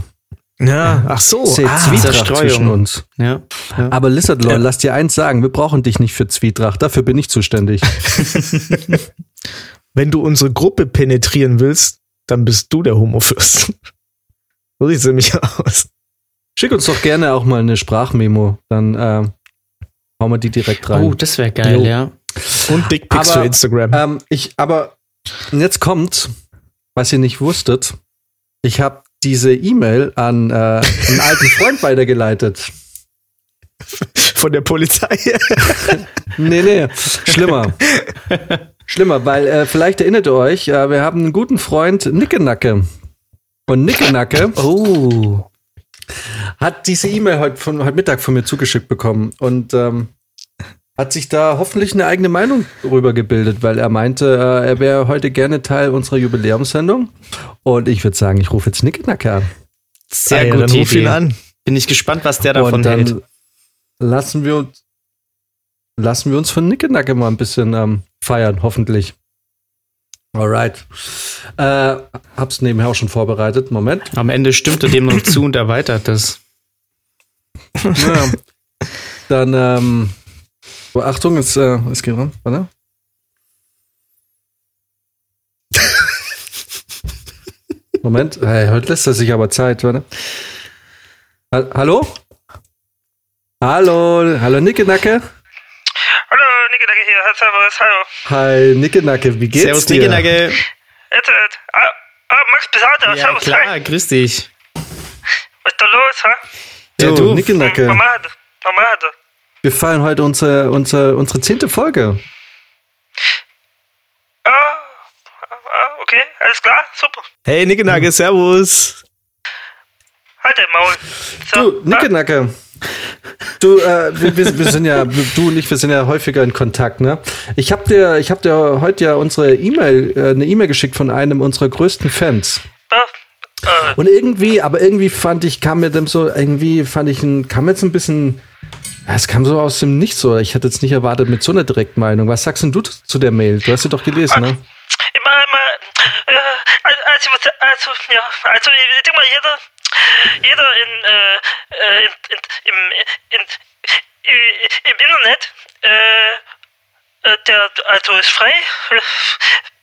Ja, ach so. Seht Ah, Zwietracht zwischen uns. Ja. ja. Aber Lizard Lord, lass dir eins sagen, wir brauchen dich nicht für Zwietracht, dafür bin ich zuständig. wenn du unsere Gruppe penetrieren willst, dann bist du der Homofürst. So sieht's nämlich aus. Schick uns doch gerne auch mal eine Sprachmemo, dann äh, hauen wir die direkt rein. Oh, das wäre geil, Jo. ja. Und Dickpics für Instagram. Ähm, ich, aber jetzt kommt, was ihr nicht wusstet. Ich habe diese E-Mail an äh, einen alten Freund weitergeleitet. Von der Polizei. Nee, nee, schlimmer. schlimmer, weil äh, vielleicht erinnert ihr euch, äh, wir haben einen guten Freund, Nickenacke. Und Nickenacke Oh. hat diese E-Mail heute, von, heute Mittag von mir zugeschickt bekommen und ähm, hat sich da hoffentlich eine eigene Meinung drüber gebildet, weil er meinte, äh, er wäre heute gerne Teil unserer Jubiläumssendung. Und ich würde sagen, ich rufe jetzt Nickenacke an. Sehr Ah ja, gut. ruf ihn an. Bin ich gespannt, was der davon und dann hält. lassen wir uns lassen wir uns von Nickenacke mal ein bisschen ähm, feiern, hoffentlich. Alright. Äh, hab's nebenher auch schon vorbereitet. Moment. Am Ende stimmt er dem noch zu und erweitert das. Ja. Dann, ähm, oh, Achtung, es, äh, es geht ran. Warte. Moment, hey, heute lässt er sich aber Zeit, warte. Ha hallo? Hallo, hallo Nickenacke. Hallo, Nicke Dacke hier. Servus, hallo. Hi Nickenacke, wie geht's Servus, dir? Nickenacke. Jetzt, äh, ah, ah, Max Besater, Ja, servus, klar, hi. grüß dich. Was ist da los, ha? So, Ja, du. Nickenacke, Mama hat, Mama hat. Wir feiern heute unsere, unsere, unsere zehnte Folge. Ah, ah, okay, alles klar, super. Hey, Nickenagge, servus. Halt dein Maul. So, Du, Nickenacke. Du, äh, wir, wir, wir sind ja, du und ich, wir sind ja häufiger in Kontakt, ne? Ich hab dir, ich hab dir heute ja unsere E-Mail, äh, eine E-Mail geschickt von einem unserer größten Fans. ah, äh, Und irgendwie, aber irgendwie fand ich, kam mir dem so, irgendwie fand ich, ein, kam jetzt ein bisschen, es kam so aus dem Nichts so. Ich hätte jetzt nicht erwartet mit so einer Direktmeinung. Was sagst denn du zu der Mail? Du hast sie doch gelesen, ne? immer, immer, äh, also, also, ja, also, ich denke mal, jeder, jeder in, äh, in, in, im, in, im Internet, äh, äh, der, also ist frei, äh,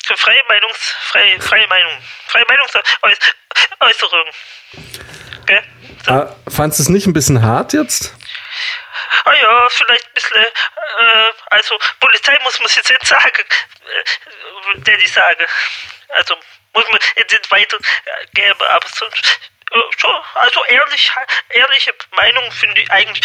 für freie Meinungs, freie, freie Meinung, freie Meinungsäußerung. Okay? Ah, fandst du es nicht ein bisschen hart jetzt? Ah ja, vielleicht ein bisschen, äh, also Polizei muss man jetzt nicht sagen, äh, der die sage. Also muss man jetzt nicht weiter äh, geben, aber sonst äh, so, also ehrlich, ehrliche Meinung finde ich eigentlich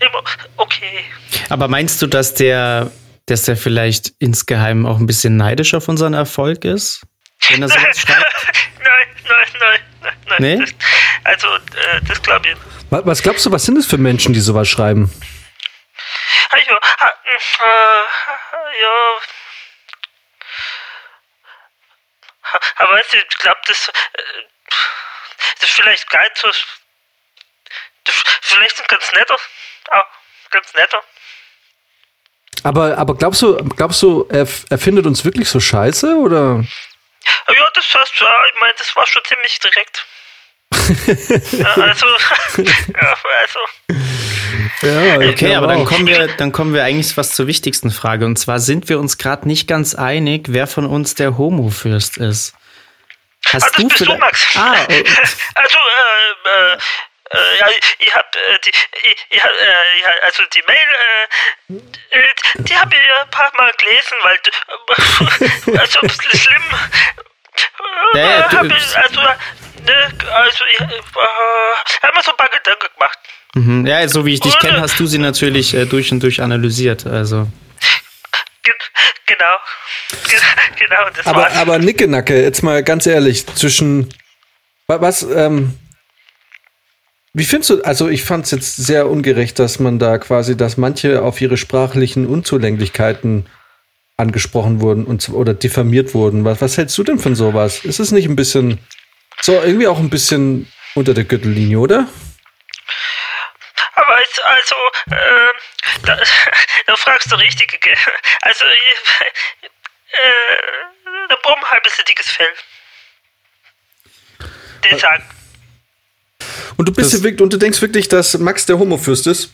immer, okay. Aber meinst du, dass der, dass der vielleicht insgeheim auch ein bisschen neidisch auf unseren Erfolg ist? Wenn er sowas schreibt? Nein, nein, nein, nein, nein. Nee? Das, also, äh, das glaube ich. Wa- Was glaubst du, was sind es für Menschen, die sowas schreiben? Also, ha, äh, ja. Aber weißt du, ich glaube, das, äh, das ist vielleicht geil zu. Vielleicht ein ganz netter. Ah, ganz netter. Aber, aber glaubst du, glaubst du, er, er findet uns wirklich so scheiße oder? Ja, das du, ja, ich meine, das war schon ziemlich direkt. ja, also, ja, also, Ja, Okay, aber dann kommen wir, dann kommen wir eigentlich was zur wichtigsten Frage. Und zwar sind wir uns gerade nicht ganz einig, wer von uns der Homo-Fürst ist. Hast das du bist du, Max. Ah, oh, Also, äh, äh, äh, ja, ich hab äh, die, ich, ich, äh, also die Mail, äh, äh, die habe ich ein paar Mal gelesen, weil, äh, also ein bisschen schlimm. Äh, Ja, ja, du- hab ich, also, ne, also ich, äh, hab mir so ein paar Gedanken gemacht. mhm. ja, so wie ich dich kenne, hast du sie natürlich äh, durch und durch analysiert. Also Ge genau. Ge genau, das Aber, war's. aber Nickenacke, jetzt mal ganz ehrlich, zwischen wa- was, ähm, wie findest du, also ich fand es jetzt sehr ungerecht, dass man da quasi, dass manche auf ihre sprachlichen Unzulänglichkeiten angesprochen wurden und oder diffamiert wurden. Was, was hältst du denn von sowas? Ist es nicht ein bisschen, so irgendwie auch ein bisschen unter der Gürtellinie, oder? Aber es, also, ähm, da, da fragst du richtig. gell? Also, äh, der Baum hat ein bisschen dickes Fell. Den sagen. Und du bist Das- dir wirk- und du denkst wirklich, dass Max der Homofürst ist?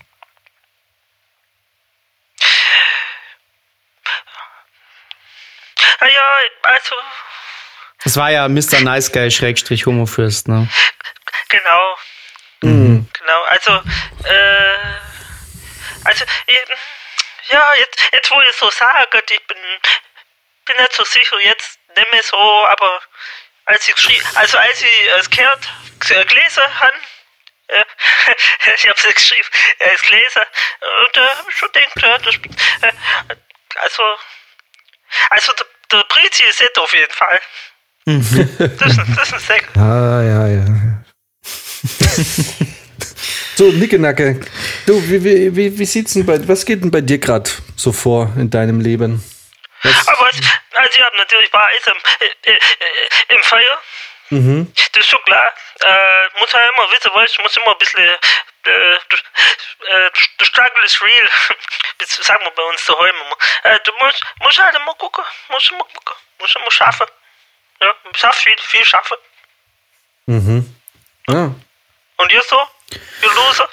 Ah ja, also, es war ja Mr. Nice Guy Schrägstrich Homo-Fürst, ne? genau. Genau, also, äh, also, ich, ja, jetzt, jetzt wo ich so sage, ich bin, bin nicht so sicher, jetzt nicht mehr so, aber als ich geschrieben, also als ich es gehört, äh, gelesen habe, äh, ich habe es geschrieben, äh, es gelesen, und da habe ich schon gedacht, ja, das, äh, also, also der, der Brizi ist nett auf jeden Fall. das, ist- das ist ein Sekt. Ah, ja, ja. so, Nickenacke, du, wie, wie, wie, wie sieht's denn bei, was geht denn bei dir gerade so vor in deinem Leben? Aber es, also ich habe natürlich war Eis im, äh, äh, im Feuer. Mhm. Das ist schon klar. Äh, muss halt immer wissen, weißt, du, muss immer ein bisschen, der, der Struggle is real. Das sagen wir bei uns daheim immer. Du musst, musst halt immer gucken, musst immer gucken, musst immer schaffen. Ja, schaff viel, viel schaffen. Mhm. Ja. Und ihr so? Ihr Loser?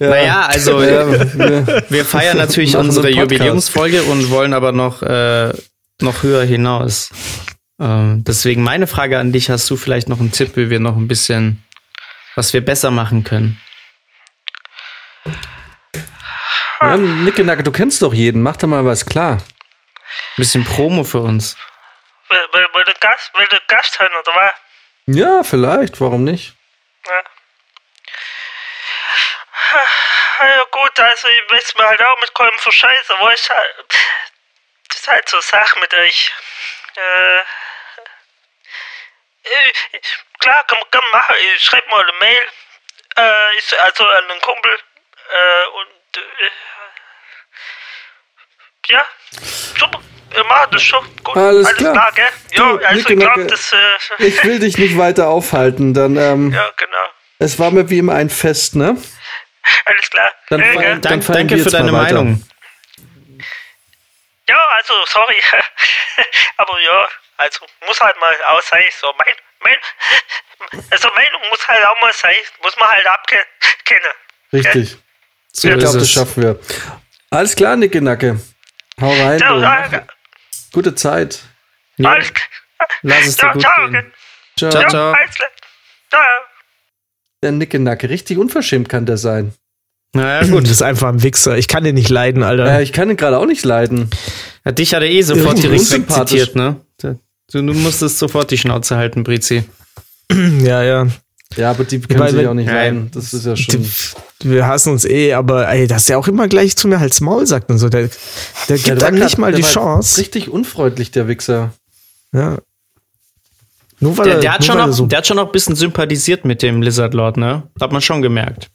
Naja, also Ja, wir, feiern natürlich unsere. Jubiläumsfolge und wollen aber noch, äh, noch höher hinaus. Ähm, deswegen meine Frage an dich, hast du vielleicht noch einen Tipp, wie wir noch ein bisschen, was wir besser machen können? ja, Nickenacke, du kennst doch jeden, mach doch mal was klar. Ein bisschen Promo für uns. Weil, weil, weil der Gast, haben, oder was? Ja, vielleicht, warum nicht? Ja. Ja gut, also ich weiß mir halt auch mit keinem verscheißen, aber ich halt, das ist halt so eine Sache mit euch. Äh, äh, klar, kann, man- kann man machen, ich schreib mal eine Mail, äh, ich, also an einen Kumpel, äh, und, äh, ja, super, wir machen das schon, gut, Alles klar. gell? Du, Ja, also ich Nicke-Nacke, glaube, das, äh, Ich will dich nicht weiter aufhalten, dann, ähm, ja, genau, es war mir wie immer ein Fest, ne? alles klar. Dann Äh? Dann feiern danke wir für deine. Meinung. Ja, also, sorry. Aber ja, also muss halt mal auch sein. So, mein, mein, also Meinung muss halt auch mal sein. Muss man halt abkennen. Richtig. So ich ist glaube, das schaffen wir. Alles klar, Nickenacke. Hau rein. Ciao, du. ciao. Gute Zeit. Ja, Alles klar. lass es dir Ciao, gut ciao. gehen. Ciao. Ciao, Ja, ciao. klar. Ciao. Der Nickenacke, richtig unverschämt kann der sein. Naja, Gut, gut. das ist einfach ein Wichser. Ich kann den nicht leiden, Alter. Äh, ich kann ihn gerade auch nicht leiden. Ja, dich hat er eh sofort direkt wegzitiert, ne? Du, du musstest sofort die Schnauze halten, Brizi. Ja, ja. Ja, aber die können Weil sich auch nicht Nein. leiden. Das ist ja schon. Die, wir hassen uns eh, aber ey, dass der auch immer gleich zu mir Hals Maul sagt und so. Der, der Ja, gibt der einem war nicht grad- mal die der war Chance. Richtig unfreundlich, der Wichser. Ja. Nur weil Der, er, der, hat nur schon weil er noch, so, der hat schon noch ein bisschen sympathisiert mit dem Lizard Lord, ne? Hat man schon gemerkt.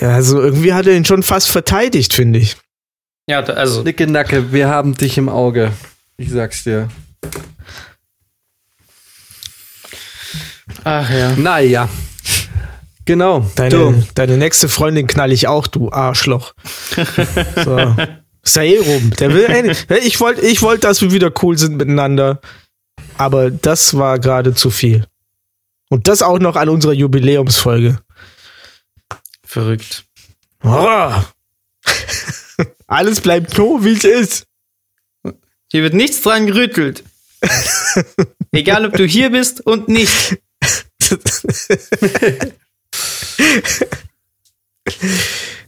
ja, also irgendwie hat er ihn schon fast verteidigt, finde ich. Ja, also. Nicke Nacke, wir haben dich im Auge. Ich sag's dir. Ach ja. Naja. Genau. Deine, Du. deine nächste Freundin knall ich auch, du Arschloch. so. Ist ja eh rum. Der will eh. Ich wollte, ich wollt, dass wir wieder cool sind miteinander. Aber das war gerade zu viel. Und das auch noch an unserer Jubiläumsfolge. Verrückt. Oh. Alles bleibt so, wie es ist. Hier wird nichts dran gerüttelt. Egal, ob du hier bist und nicht.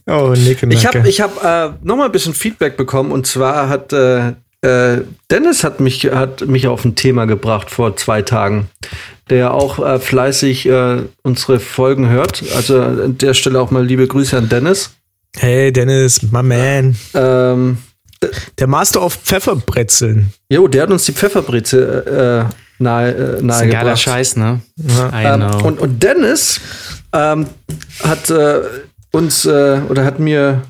Oh, Nicke, Ich habe ich hab, äh, noch mal ein bisschen Feedback bekommen und zwar hat äh, äh, Dennis hat mich, hat mich auf ein Thema gebracht vor zwei Tagen, der auch äh, fleißig äh, unsere Folgen hört. Also an der Stelle auch mal liebe Grüße an Dennis. Hey, Dennis, my man. Ähm, Der Master of Pfefferbrezeln. jo, der hat uns die Pfefferbreze äh, nahe, äh, Das ist ein nahe geiler gebracht. Scheiß, ne? I Ähm, und, und Dennis ähm, hat äh, uns äh, oder hat mir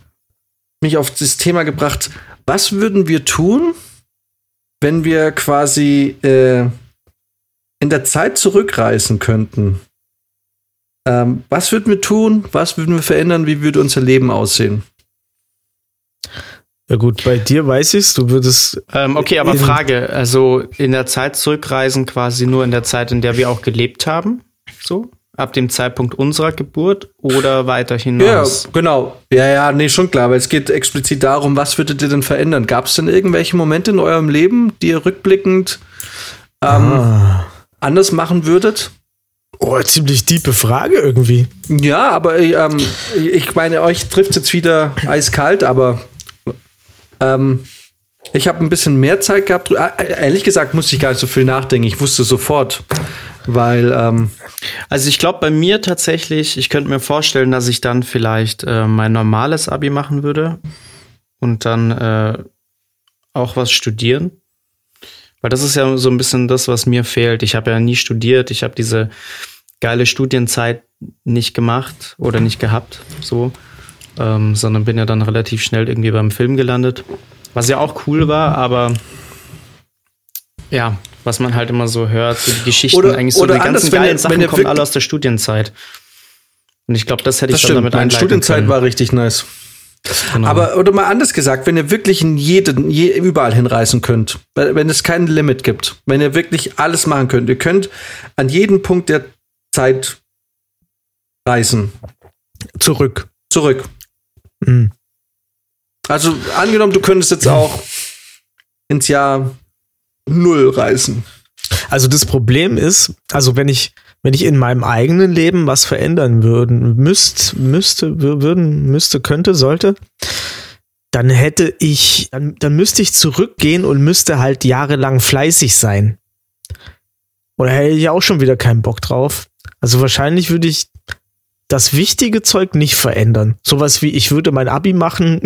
mich auf das Thema gebracht, was würden wir tun, wenn wir quasi äh, in der Zeit zurückreisen könnten? Ähm, was würden wir tun? Was würden wir verändern? Wie würde unser Leben aussehen? Ja gut, bei dir weiß ich's. Du würdest Ähm, okay, aber Frage, also in der Zeit zurückreisen, quasi nur in der Zeit, in der wir auch gelebt haben, so? Ab dem Zeitpunkt unserer Geburt oder weiter Ja, hinaus? genau. Ja, ja, nee, schon klar, weil es geht explizit darum, was würdet ihr denn verändern? Gab es denn irgendwelche Momente in eurem Leben, die ihr rückblickend ähm, anders machen würdet? Oh, ziemlich tiefe Frage irgendwie. Ja, aber ähm, ich meine, euch trifft jetzt wieder eiskalt, aber ähm, ich habe ein bisschen mehr Zeit gehabt. Äh, Ehrlich gesagt musste ich gar nicht so viel nachdenken. Ich wusste sofort, weil ähm, Also ich glaube bei mir tatsächlich, ich könnte mir vorstellen, dass ich dann vielleicht äh, mein normales Abi machen würde und dann äh, auch was studieren. Weil das ist ja so ein bisschen das, was mir fehlt. Ich habe ja nie studiert, ich habe diese geile Studienzeit nicht gemacht oder nicht gehabt, so, ähm, sondern bin ja dann relativ schnell irgendwie beim Film gelandet, was ja auch cool war, aber ja, was man halt immer so hört, so die Geschichten, Oder- eigentlich so oder die ganzen anders, wenn geilen ihr- Sachen wenn kommen alle aus der Studienzeit. Und ich glaube, das hätte das ich dann stimmt. damit Meine Studienzeit können. war richtig nice. Genau. Aber oder mal anders gesagt, wenn ihr wirklich in jeden, je, überall hinreisen könnt, wenn wenn es kein Limit gibt, wenn ihr wirklich alles machen könnt, ihr könnt an jeden Punkt der Zeit reisen, Zurück. zurück. Mhm. Also angenommen, du könntest jetzt auch ins Jahr Null reisen. Also das Problem ist, also wenn ich, wenn ich in meinem eigenen Leben was verändern würden, müsst, müsste, wür- würden, müsste, könnte, sollte, dann hätte ich, dann, dann müsste ich zurückgehen und müsste halt jahrelang fleißig sein. Oder hätte ich auch schon wieder keinen Bock drauf. Also wahrscheinlich würde ich das wichtige Zeug nicht verändern. Sowas wie, ich würde mein Abi machen.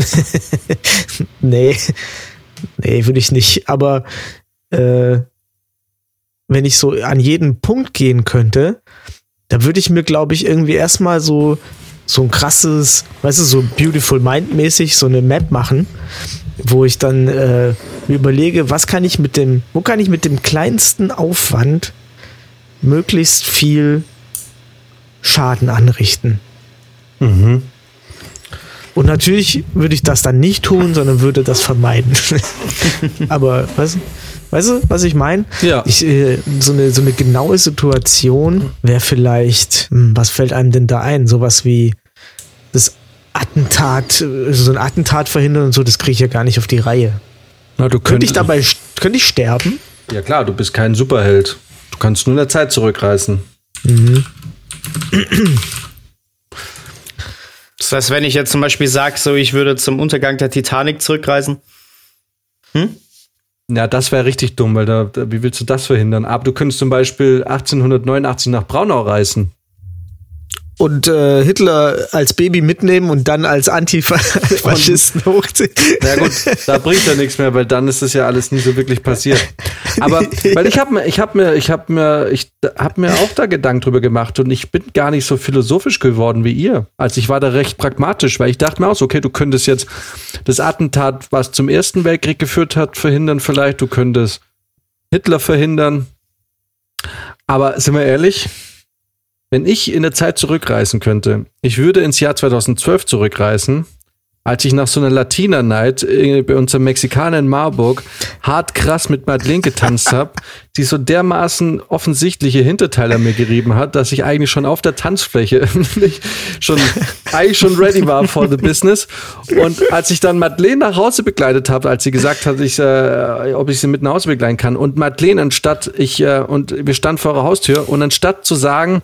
nee. Nee, würde ich nicht. Aber äh, wenn ich so an jeden Punkt gehen könnte, da würde ich mir, glaube ich, irgendwie erstmal so, so ein krasses, weißt du, so Beautiful Mind mäßig so eine Map machen, wo ich dann äh, mir überlege, was kann ich mit dem, wo kann ich mit dem kleinsten Aufwand möglichst viel Schaden anrichten. Und natürlich würde ich das dann nicht tun, sondern würde das vermeiden. Aber was, weißt du, was ich meine? Ja. Ich, äh, so, eine, so eine genaue Situation wäre vielleicht, hm, was fällt einem denn da ein? Sowas wie das Attentat, äh, so ein Attentat verhindern und so, das kriege ich ja gar nicht auf die Reihe. Na, du Könnte ich dabei, könnte ich sterben? Ja klar, du bist kein Superheld. Du kannst nur in der Zeit zurückreisen. Das heißt, wenn ich jetzt zum Beispiel sage, so ich würde zum Untergang der Titanic zurückreisen, hm? Ja, das wäre richtig dumm, weil da, da, wie willst du das verhindern? Aber du könntest zum Beispiel 1889 nach Braunau reisen. Und äh, Hitler als Baby mitnehmen und dann als Antifaschisten hochziehen. Na gut, da bringt er nichts mehr, weil dann ist das ja alles nie so wirklich passiert. Aber weil ich habe mir, ich habe mir, ich habe mir, ich habe mir auch da Gedanken drüber gemacht und ich bin gar nicht so philosophisch geworden wie ihr. Also ich war da recht pragmatisch, weil ich dachte mir auch so, okay, du könntest jetzt das Attentat, was zum Ersten Weltkrieg geführt hat, verhindern vielleicht. Du könntest Hitler verhindern. Aber sind wir ehrlich? Wenn ich in der Zeit zurückreisen könnte, ich würde ins Jahr 2012 zurückreisen, als ich nach so einer Latina-Night äh, bei unserem Mexikaner in Marburg hart krass mit Madeleine getanzt habe, die so dermaßen offensichtliche Hinterteile mir gerieben hat, dass ich eigentlich schon auf der Tanzfläche schon eigentlich schon ready war for the business. Und als ich dann Madeleine nach Hause begleitet habe, als sie gesagt hat, ich, äh, ob ich sie mit nach Hause begleiten kann, und Madeleine anstatt ich äh, und wir standen vor ihrer Haustür und anstatt zu sagen,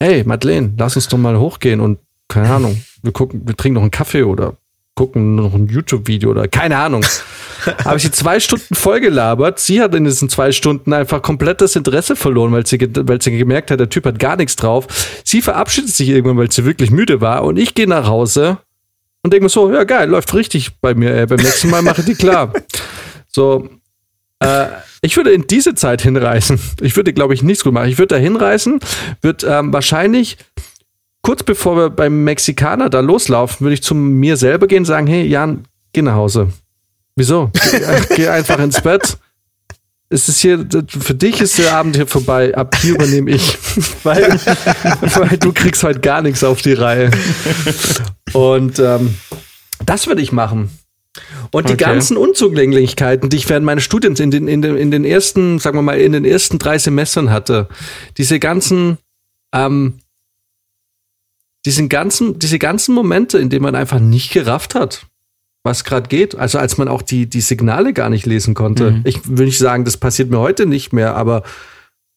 hey, Madeleine, lass uns doch mal hochgehen und keine Ahnung, wir gucken, wir trinken noch einen Kaffee oder gucken noch ein YouTube-Video oder keine Ahnung. Habe ich sie zwei Stunden vollgelabert. Sie hat in diesen zwei Stunden einfach komplett das Interesse verloren, weil sie, weil sie gemerkt hat, der Typ hat gar nichts drauf. Sie verabschiedet sich irgendwann, weil sie wirklich müde war und ich gehe nach Hause und denke mir so, ja geil, läuft richtig bei mir, ey. beim nächsten Mal mache ich die klar. So, äh, ich würde in diese Zeit hinreisen. Ich würde, glaube ich, nichts gut machen. Ich würde da hinreisen, würde ähm, wahrscheinlich kurz bevor wir beim Mexikaner da loslaufen, würde ich zu mir selber gehen und sagen, hey Jan, geh nach Hause. Wieso? Geh, geh einfach ins Bett. Es ist hier, für dich ist der Abend hier vorbei. Ab hier übernehme ich. weil, weil du kriegst halt gar nichts auf die Reihe. Und ähm, das würde ich machen. Und die Okay. ganzen Unzugänglichkeiten, die ich während meines Studiums in den, in, den, in den ersten, sagen wir mal, in den ersten drei Semestern hatte, diese ganzen, ähm, diesen ganzen, diese ganzen Momente, in denen man einfach nicht gerafft hat, was gerade geht. Also als man auch die, die Signale gar nicht lesen konnte. Mhm. Ich will nicht sagen, das passiert mir heute nicht mehr, aber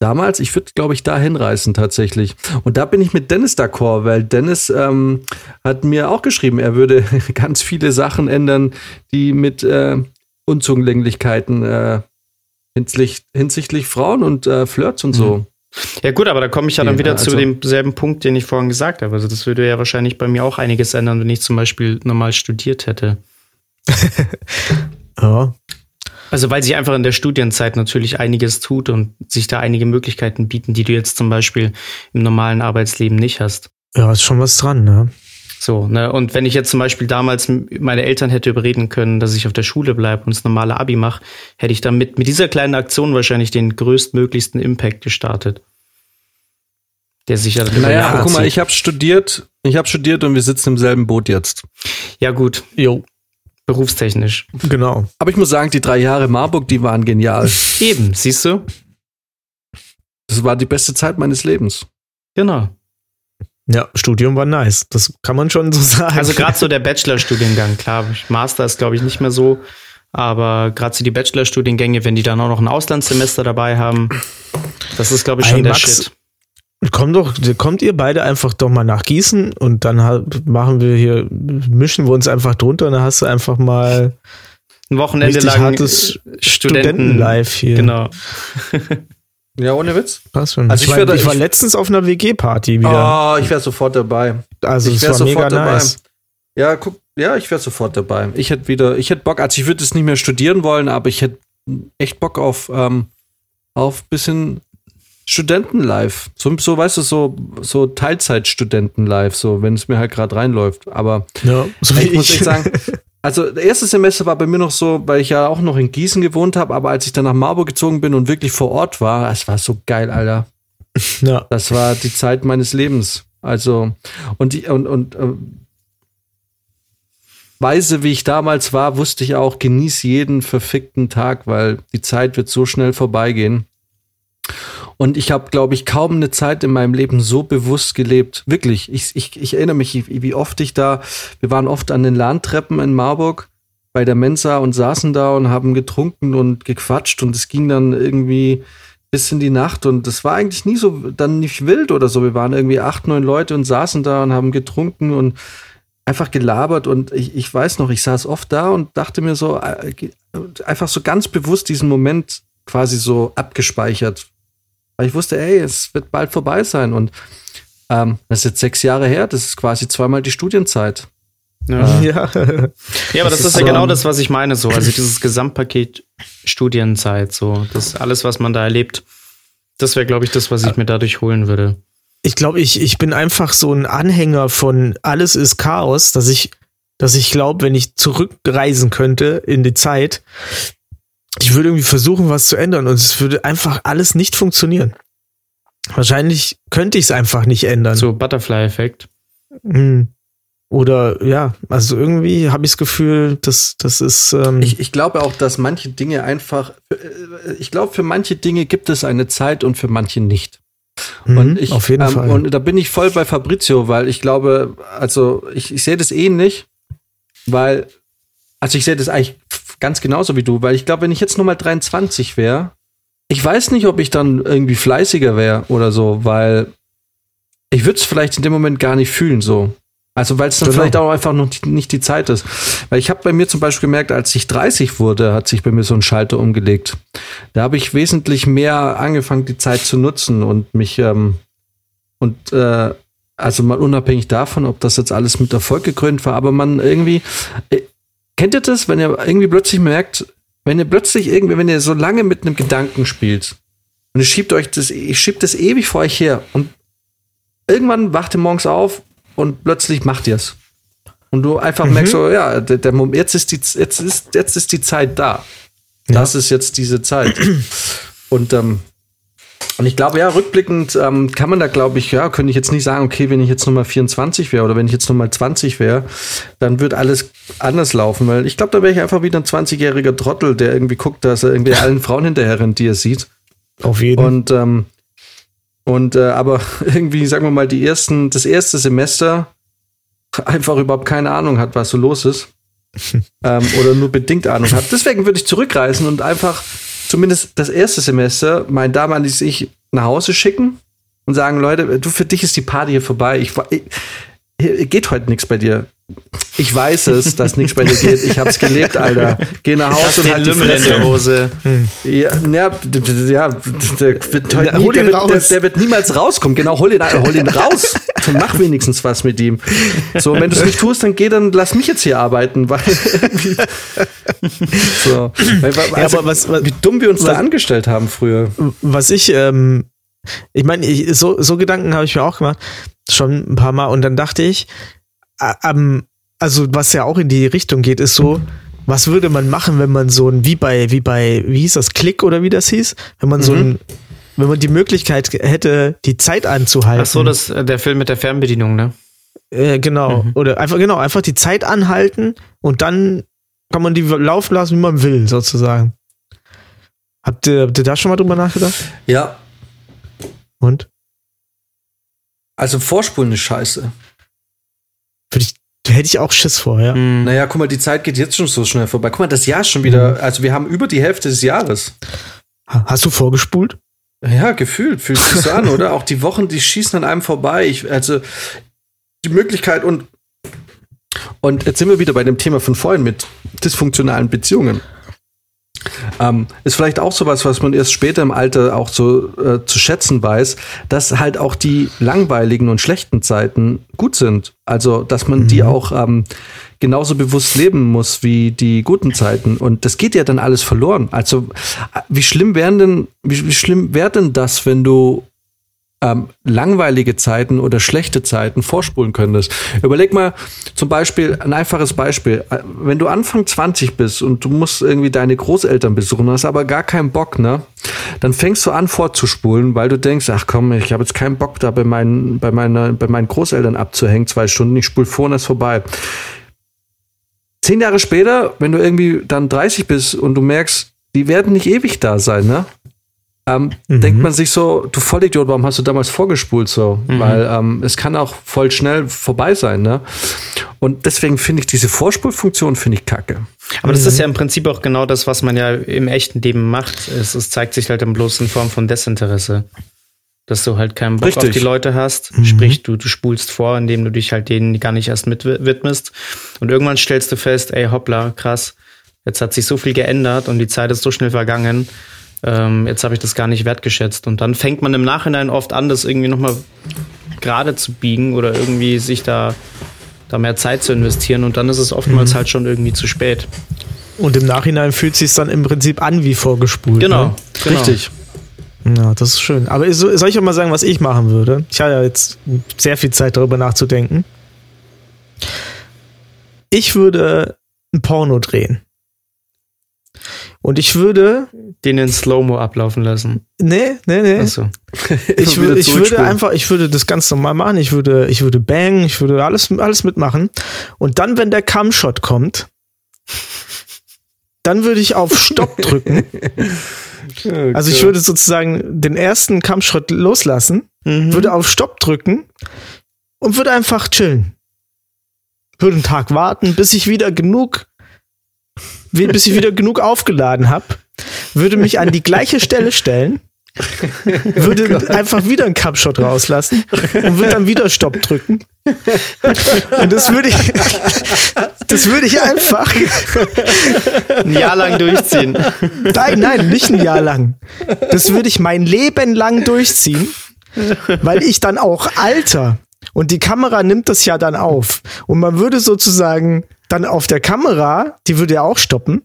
damals, ich würde, glaube ich, da hinreißen tatsächlich. Und da bin ich mit Dennis d'accord, weil Dennis ähm, hat mir auch geschrieben, er würde ganz viele Sachen ändern, die mit äh, Unzulänglichkeiten äh, hinsichtlich, hinsichtlich Frauen und äh, Flirts und so. Ja gut, aber da komme ich ja dann Ja, wieder also- zu demselben Punkt, den ich vorhin gesagt habe. Also das würde ja wahrscheinlich bei mir auch einiges ändern, wenn ich zum Beispiel normal studiert hätte. Ja. Also weil sich einfach in der Studienzeit natürlich einiges tut und sich da einige Möglichkeiten bieten, die du jetzt zum Beispiel im normalen Arbeitsleben nicht hast. ja, ist schon was dran, ne? So, ne? Und wenn ich jetzt zum Beispiel damals meine Eltern hätte überreden können, dass ich auf der Schule bleibe und das normale Abi mache, hätte ich damit mit dieser kleinen Aktion wahrscheinlich den größtmöglichsten Impact gestartet. Der sich ja dann Naja, Jahre guck mal, ich habe studiert, ich habe studiert und wir sitzen im selben Boot jetzt. Ja, gut, Jo. Berufstechnisch. Genau. Aber ich muss sagen, die drei Jahre Marburg, die waren genial. Eben, siehst du? Das war die beste Zeit meines Lebens. Genau. Ja, Studium war nice. Das kann man schon so sagen. Also gerade so der Bachelorstudiengang, klar, Master ist glaube ich nicht mehr so, aber gerade so die Bachelorstudiengänge, wenn die dann auch noch ein Auslandssemester dabei haben, das ist glaube ich schon Ey, der Max, Shit. Kommt doch, kommt ihr beide einfach doch mal nach Gießen und dann machen wir hier, mischen wir uns einfach drunter und dann hast du einfach mal Ein Wochenende lang hartes Studenten Studentenlife hier. Genau. Ja, ohne Witz. Passt schon. Also ich, ich war, ich war letztens auf einer WG-Party wieder. Oh, ich wäre sofort dabei. also ich es wär war mega sofort dabei. nice. Ja, guck, ja, ich wäre sofort dabei. Ich hätte wieder, ich hätte Bock, also ich würde es nicht mehr studieren wollen, aber ich hätte echt Bock auf, ähm, auf bisschen Studentenlife. So, so, weißt du, so, so Teilzeitstudentenlife, so, wenn es mir halt gerade reinläuft. Aber Ja, so ich muss echt sagen, also das erste Semester war bei mir noch so, weil ich ja auch noch in Gießen gewohnt habe, aber als ich dann nach Marburg gezogen bin und wirklich vor Ort war, es war so geil, Alter. ja. Das war die Zeit meines Lebens. Also, und die, und, und äh, weise, wie ich damals war, wusste ich auch, genieß jeden verfickten Tag, weil die Zeit wird so schnell vorbeigehen. Und ich habe, glaube ich, kaum eine Zeit in meinem Leben so bewusst gelebt. Wirklich. Ich, ich, ich erinnere mich, wie oft ich da, wir waren oft an den Lahntreppen in Marburg bei der Mensa und saßen da und haben getrunken und gequatscht und es ging dann irgendwie bis in die Nacht und das war eigentlich nie so, dann nicht wild oder so. Wir waren irgendwie acht, neun Leute und saßen da und haben getrunken und einfach gelabert und ich, ich weiß noch, ich saß oft da und dachte mir so, äh, einfach so ganz bewusst diesen Moment quasi so abgespeichert. Weil ich wusste, ey, es wird bald vorbei sein. Und ähm, das ist jetzt sechs Jahre her, das ist quasi zweimal die Studienzeit. Ja. Ja. Ja, aber das, ist ist ja so- genau das, was ich meine, so. Also dieses Gesamtpaket Studienzeit, so. Das alles, was man da erlebt, das wäre, glaube ich, das, was ich mir dadurch holen würde. Ich glaube, ich, ich bin einfach so ein Anhänger von alles ist Chaos, dass ich, dass ich glaube, wenn ich zurückreisen könnte in die Zeit, ich würde irgendwie versuchen, was zu ändern und es würde einfach alles nicht funktionieren. Wahrscheinlich könnte ich es einfach nicht ändern. So Butterfly-Effekt. Hm. Oder ja, also irgendwie habe ich das Gefühl, dass das ist. Ähm, Ich, ich glaube auch, dass manche Dinge einfach, äh, ich glaube, für manche Dinge gibt es eine Zeit und für manche nicht. mhm, Und ich, auf jeden ähm, Fall. Und da bin ich voll bei Fabrizio, weil ich glaube, also ich, ich sehe das ähnlich, weil, also ich sehe das eigentlich ganz genauso wie du, weil ich glaube, wenn ich jetzt nur mal 23 wäre, ich weiß nicht, ob ich dann irgendwie fleißiger wäre oder so, weil ich würde es vielleicht in dem Moment gar nicht fühlen so. Also weil es dann Genau. vielleicht auch einfach noch nicht die Zeit ist. Weil ich habe bei mir zum Beispiel gemerkt, als ich 30 wurde, hat sich bei mir so ein Schalter umgelegt. Da habe ich wesentlich mehr angefangen, die Zeit zu nutzen und mich ähm, und äh, also mal unabhängig davon, ob das jetzt alles mit Erfolg gekrönt war, aber man irgendwie äh, kennt ihr das, wenn ihr irgendwie plötzlich merkt, wenn ihr plötzlich irgendwie, wenn ihr so lange mit einem Gedanken spielt und ihr schiebt euch das, ihr schiebt das ewig vor euch her und irgendwann wacht ihr morgens auf und plötzlich macht ihr es. Und du einfach merkst so, ja, der, der Moment, jetzt ist die, jetzt ist, jetzt ist die Zeit da. Das ist jetzt diese Zeit. Und, ähm, und ich glaube, ja, rückblickend ähm, kann man da, glaube ich, ja, könnte ich jetzt nicht sagen, okay, wenn ich jetzt Nummer 24 wäre oder wenn ich jetzt Nummer 20 wäre, dann wird alles anders laufen, weil ich glaube, da wäre ich einfach wieder ein 20-jähriger Trottel, der irgendwie guckt, dass er irgendwie allen Frauen hinterher rennt, die er sieht. auf jeden Und, ähm, und äh, aber irgendwie, sagen wir mal, die ersten, das erste Semester einfach überhaupt keine Ahnung hat, was so los ist. ähm, oder nur bedingt Ahnung hat. Deswegen würde ich zurückreisen und einfach zumindest das erste Semester mein damaliges Ich nach Hause schicken und sagen, Leute, du, für dich ist die Party hier vorbei. Ich, ich, geht heute nichts bei dir. Ich weiß es, dass nichts bei dir geht. Ich hab's gelebt, Alter. Geh nach Hause und halt die Lümmel in Fresse. der Hose. Ja, ja, ja der, wird heute Ja, nie, der, wird, der, der wird niemals rauskommen. Genau, hol ihn, hol ihn raus. Mach wenigstens was mit ihm. So, wenn du es nicht tust, dann geh, dann lass mich jetzt hier arbeiten, weil so. Weil, weil, also, aber was- was- wie dumm wir uns da was- angestellt haben früher. was ich, ähm, ich meine, so, so Gedanken habe ich mir auch gemacht, schon ein paar Mal. Und dann dachte ich, ähm, also was ja auch in die Richtung geht, ist so, was würde man machen, wenn man so ein, wie bei, wie bei, wie hieß das, Klick oder wie das hieß, wenn man so ein, wenn man die Möglichkeit hätte, die Zeit anzuhalten. Ach so, das, äh, der Film mit der Fernbedienung, ne? Äh, genau. Oder einfach, genau, einfach die Zeit anhalten und dann kann man die laufen lassen, wie man will, sozusagen. Habt ihr, habt ihr da schon mal drüber nachgedacht? Ja, Und? also Vorspulen ist scheiße. Würde ich, da hätte ich auch Schiss vor, ja. Mhm. Naja, guck mal, die Zeit geht jetzt schon so schnell vorbei. Guck mal, das Jahr ist schon wieder, also wir haben über die Hälfte des Jahres. Ha- Hast du vorgespult? Ja, gefühlt, fühlt sich so an, oder? Auch die Wochen, die schießen an einem vorbei. Ich, also die Möglichkeit und und jetzt sind wir wieder bei dem Thema von vorhin mit dysfunktionalen Beziehungen. Ähm, ist vielleicht auch sowas, was man erst später im Alter auch so äh, zu schätzen weiß, dass halt auch die langweiligen und schlechten Zeiten gut sind. Also, dass man die auch ähm, genauso bewusst leben muss wie die guten Zeiten. Und das geht ja dann alles verloren. Also, äh, wie schlimm wären denn, wie, wie schlimm wäre denn das, wenn du ähm, langweilige Zeiten oder schlechte Zeiten vorspulen könntest. Überleg mal zum Beispiel, ein einfaches Beispiel. Äh, Wenn du Anfang 20 bist und du musst irgendwie deine Großeltern besuchen, hast aber gar keinen Bock, ne? Dann fängst du an vorzuspulen, weil du denkst, ach komm, ich habe jetzt keinen Bock da bei meinen, bei meiner, bei meinen Großeltern abzuhängen, zwei Stunden, ich spul vor und ist vorbei. Zehn Jahre später, wenn du irgendwie dann 30 bist und du merkst, die werden nicht ewig da sein, ne? Ähm, denkt man sich so, du Vollidiot, warum hast du damals vorgespult so? Weil ähm, es kann auch voll schnell vorbei sein, ne? Und deswegen finde ich diese Vorspulfunktion finde ich kacke. Aber das ist ja im Prinzip auch genau das, was man ja im echten Leben macht. Es, es zeigt sich halt dann bloß in Form von Desinteresse. Dass du halt keinen Bock Richtig. auf die Leute hast. Sprich, du, du spulst vor, indem du dich halt denen gar nicht erst mit widmest. Und irgendwann stellst du fest, ey, hoppla, krass. Jetzt hat sich so viel geändert und die Zeit ist so schnell vergangen. Ähm, jetzt habe ich das gar nicht wertgeschätzt. Und dann fängt man im Nachhinein oft an, das irgendwie nochmal gerade zu biegen oder irgendwie sich da, da mehr Zeit zu investieren. Und dann ist es oftmals halt schon irgendwie zu spät. Und im Nachhinein fühlt sich dann im Prinzip an wie vorgespult. Genau, Ne? genau. Richtig. Ja, das ist schön. Aber so- soll ich auch mal sagen, was ich machen würde? Ich hatte ja jetzt sehr viel Zeit darüber nachzudenken. Ich würde ein Porno drehen. Und ich würde, Den in Slow-Mo ablaufen lassen. nee, nee, nee. Achso. ich, wieder würde, ich würde einfach, ich würde das ganz normal machen. Ich würde, ich würde bang, ich würde alles, alles mitmachen. Und dann, wenn der Cam-Shot kommt, dann würde ich auf Stopp drücken. Also ich würde sozusagen den ersten Kampfschritt loslassen, würde auf Stopp drücken und würde einfach chillen. Würde einen Tag warten, bis ich wieder genug, bis ich wieder genug aufgeladen habe, würde mich an die gleiche Stelle stellen, würde einfach wieder einen Kampfshot rauslassen und würde dann wieder Stopp drücken. Und das würde ich, das würde ich einfach Ein Jahr lang durchziehen. Nein, nein, nicht ein Jahr lang. Das würde ich mein Leben lang durchziehen, weil ich dann auch alter. Und die Kamera nimmt das ja dann auf. Und man würde sozusagen dann auf der Kamera, die würde ja auch stoppen,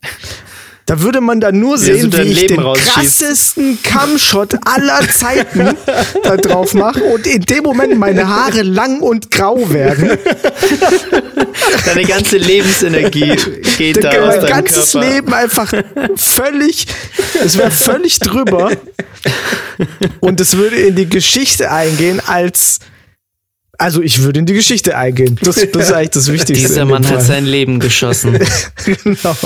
da würde man dann nur sehen, wie ich Leben den krassesten Cam-Shot aller Zeiten da drauf mache und in dem Moment meine Haare lang und grau werden. Deine ganze Lebensenergie geht da aus mein ganzes Körper. Leben einfach völlig, es wäre völlig drüber. Und es würde in die Geschichte eingehen als, also ich würde in die Geschichte eingehen. Das, das ist eigentlich das Wichtigste. Dieser Mann hat sein Leben geschossen. genau.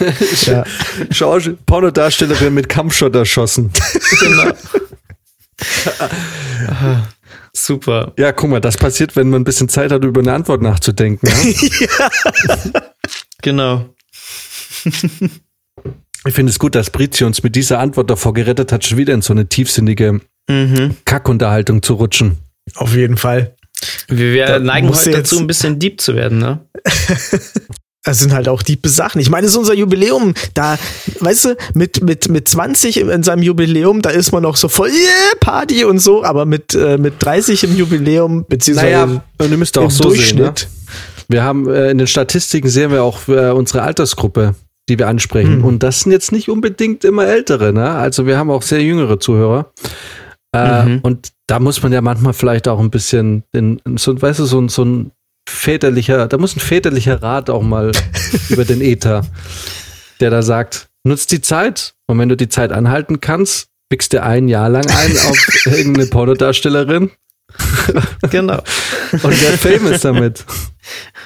ja. Schau, Pornodarstellerin mit Kampfshot erschossen. genau. Super. Ja, guck mal, das passiert, wenn man ein bisschen Zeit hat, über eine Antwort nachzudenken. Ja? Genau. Ich finde es gut, dass Brizi uns mit dieser Antwort davor gerettet hat, schon wieder in so eine tiefsinnige Mhm. Kackunterhaltung zu rutschen. Auf jeden Fall. Wir, wir neigen heute du dazu, ein bisschen deep zu werden, ne? Das sind halt auch diepe Sachen. Ich meine, es ist unser Jubiläum. Da, weißt du, mit, mit, mit 20 in seinem Jubiläum, da ist man noch so voll yeah, Party und so, aber mit, äh, mit 30 im Jubiläum, beziehungsweise Naja, ihr müsst auch im so sehen. Ne? Durchschnitt. Wir haben äh, in den Statistiken sehen wir auch äh, unsere Altersgruppe, die wir ansprechen. Mhm. Und das sind jetzt nicht unbedingt immer ältere, ne? Also wir haben auch sehr jüngere Zuhörer. Äh, Mhm. Und da muss man ja manchmal vielleicht auch ein bisschen, in, so, weißt du, so, ein- so ein väterlicher, da muss ein väterlicher Rat auch mal über den Äther, der da sagt, nutzt die Zeit und wenn du die Zeit anhalten kannst, wichst dir ein Jahr lang ein auf irgendeine Pornodarstellerin Genau. und werd famous damit.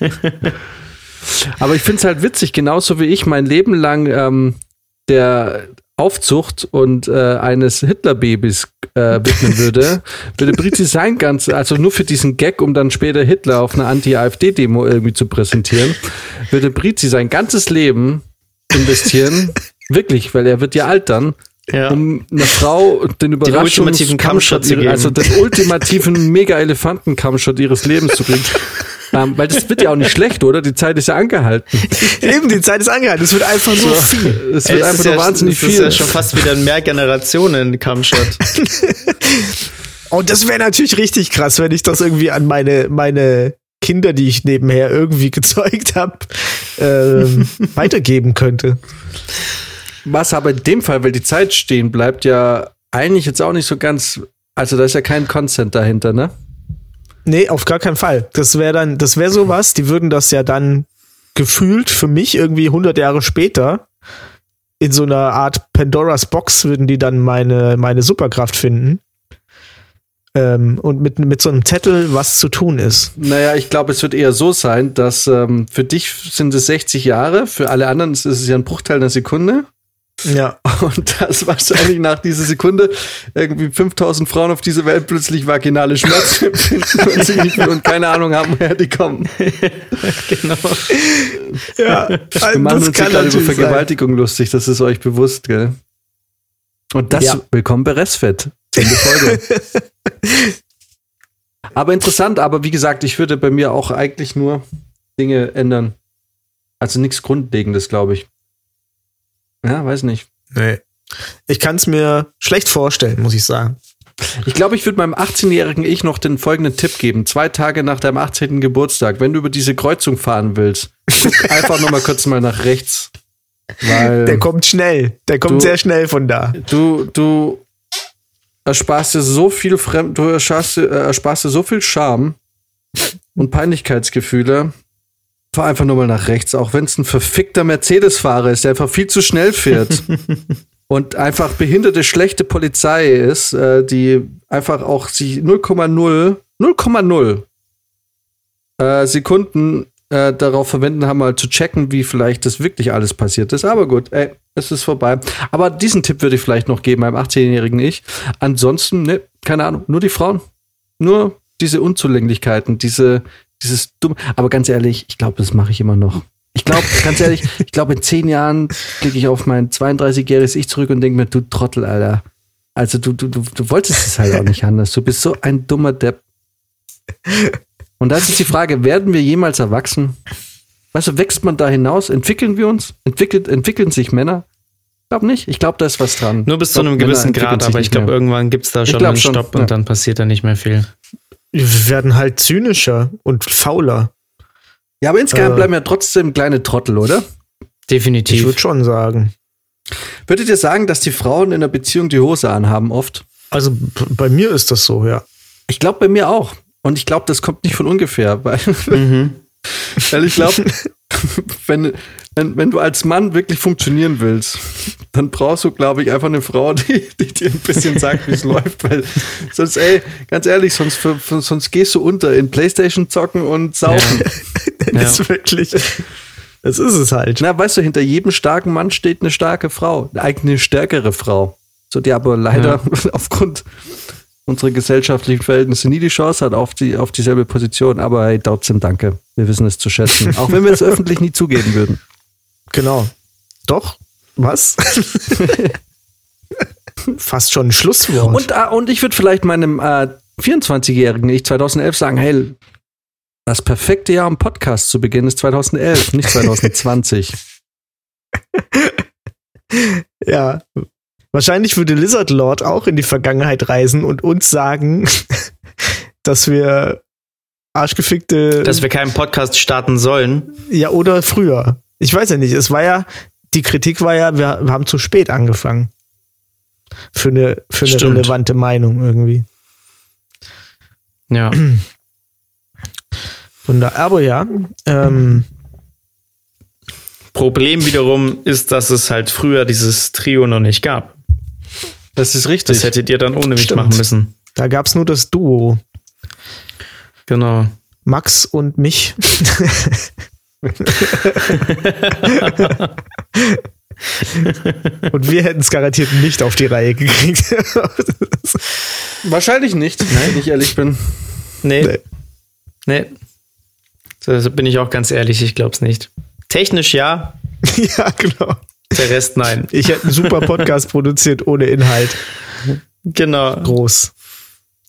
Aber ich finde es halt witzig, genauso wie ich mein Leben lang ähm, der Aufzucht und äh, eines Hitlerbabys äh, widmen würde, würde Brizi sein ganz, also nur für diesen Gag, um dann später Hitler auf einer Anti-AfD-Demo irgendwie zu präsentieren, würde Brizi sein ganzes Leben investieren, wirklich, weil er wird ja altern, Ja. um einer Frau den Überraschungs ultimativen Kampfshot zu ihre- also den ultimativen Mega-Elefanten-Kampfshot ihres Lebens zu bringen. Ähm, weil das wird ja auch nicht schlecht, oder? Die Zeit ist ja angehalten. Eben, die Zeit ist angehalten. Es wird einfach so viel. Es Ey, wird das einfach nur ja, wahnsinnig das ist viel. ja schon fast wieder ein Mehrgenerationen-Kampfshot. Und das wäre natürlich richtig krass, wenn ich das irgendwie an meine, meine Kinder, die ich nebenher irgendwie gezeugt habe, ähm, weitergeben könnte. Was aber in dem Fall, weil die Zeit stehen bleibt, ja eigentlich jetzt auch nicht so ganz, also da ist ja kein Consent dahinter, ne? Nee, auf gar keinen Fall. Das wäre dann, das wäre sowas, die würden das ja dann gefühlt für mich irgendwie 100 Jahre später in so einer Art Pandoras Box würden die dann meine, meine Superkraft finden. Ähm, und mit, mit so einem Zettel, was zu tun ist. Naja, ich glaube, es wird eher so sein, dass ähm, für dich sind es 60 Jahre, für alle anderen ist es ja ein Bruchteil einer Sekunde. Ja. Und dass wahrscheinlich nach dieser Sekunde irgendwie 5000 Frauen auf dieser Welt plötzlich vaginale Schmerzen empfinden und, und keine Ahnung haben, woher die kommen. genau. Ja, Wir machen uns gerade über Vergewaltigung lustig, das ist euch bewusst, gell? Und das, Ja. willkommen bei Restfett. Zehnte Folge. aber interessant, aber wie gesagt, ich würde bei mir auch eigentlich nur Dinge ändern. Also nichts Grundlegendes, glaube ich. Ja, weiß nicht. Nee. Ich kann es mir schlecht vorstellen, muss ich sagen. Ich glaube, ich würde meinem 18-jährigen Ich noch den folgenden Tipp geben. Zwei Tage nach deinem 18. Geburtstag, wenn du über diese Kreuzung fahren willst, guck einfach nur mal kurz mal nach rechts. Weil Der kommt schnell. Der kommt Du- sehr schnell von da. du, du ersparst dir so viel Fremd, du ersparst, äh, ersparst dir so viel Scham und Peinlichkeitsgefühle. Fahr einfach nur mal nach rechts, auch wenn es ein verfickter Mercedes-Fahrer ist, der einfach viel zu schnell fährt. und einfach behinderte, schlechte Polizei ist, äh, die einfach auch sich 0,0, 0,0 äh, Sekunden äh, darauf verwenden, haben mal zu checken, wie vielleicht das wirklich alles passiert ist. Aber gut, ey, es ist vorbei. Aber diesen Tipp würde ich vielleicht noch geben meinem 18-jährigen Ich. Ansonsten, ne, keine Ahnung, nur die Frauen. Nur diese Unzulänglichkeiten, diese, dieses dumme. Aber ganz ehrlich, ich glaube, das mache ich immer noch. Ich glaube, ganz ehrlich, ich glaube, in zehn Jahren blicke ich auf mein 32-jähriges Ich zurück und denke mir, du Trottel, Alter. Also du, du, du, du wolltest es halt auch nicht anders. Du bist so ein dummer Depp. Und da ist die Frage, werden wir jemals erwachsen? Weißt du, wächst man da hinaus? Entwickeln wir uns? Entwickelt, entwickeln sich Männer? Ich glaube nicht. Ich glaube, da ist was dran. Nur bis Ich zu glaub, einem gewissen Grad, aber ich glaube, irgendwann gibt's da Ich schon glaub einen schon, Stopp ja. und dann passiert da nicht mehr viel. Wir werden halt zynischer und fauler. Ja, aber insgesamt Äh. bleiben ja trotzdem kleine Trottel, oder? Ich Definitiv. würde schon sagen. Würdet ihr sagen, dass die Frauen in der Beziehung die Hose anhaben oft? Also bei mir ist das so, ja. Ich glaube bei mir auch. Und ich glaube, das kommt nicht von ungefähr, weil, Mhm. weil ich glaube, wenn, wenn, wenn du als Mann wirklich funktionieren willst, dann brauchst du, glaube ich, einfach eine Frau, die, die dir ein bisschen sagt, wie es läuft. Weil sonst, ey, ganz ehrlich, sonst, für- für- sonst gehst du unter in Playstation zocken und saufen. Das ist wirklich. Das ist es halt. Na, weißt du, hinter jedem starken Mann steht eine starke Frau, eigentlich eine stärkere Frau. So, die aber leider aufgrund unserer gesellschaftlichen Verhältnisse nie die Chance hat auf, die, auf dieselbe Position. Aber hey, trotzdem danke. Wir wissen es zu schätzen. Auch wenn wir es öffentlich nie zugeben würden. Genau. Doch? Was? Fast schon ein Schlusswort. Und, äh, und ich würde vielleicht meinem äh, 24-jährigen Ich 2011 sagen, hey, das perfekte Jahr, um Podcast zu beginnen, ist 2011, nicht 2020. ja. Wahrscheinlich würde Lizard Lord auch in die Vergangenheit reisen und uns sagen, dass wir arschgefickte. Dass wir keinen Podcast starten sollen. ja, oder früher. Ich weiß ja nicht. Es war ja, die Kritik war ja, wir, haben zu spät angefangen. Für eine, für eine Stimmt. relevante Meinung irgendwie. Ja. Da, aber ja, ähm, Problem wiederum ist, dass es halt früher dieses Trio noch nicht gab. Das ist richtig. Das hättet ihr dann ohne mich Stimmt. machen müssen. da gab's nur das Duo. Genau. Max und mich. und wir hätten es garantiert nicht auf die Reihe gekriegt. Wahrscheinlich nicht, wenn ich ehrlich bin. Nee. Nee. Nee. So bin ich auch ganz ehrlich, ich glaub's nicht. Technisch ja, ja, genau. Der Rest nein. Ich hätte einen super Podcast produziert ohne Inhalt. Genau. Groß.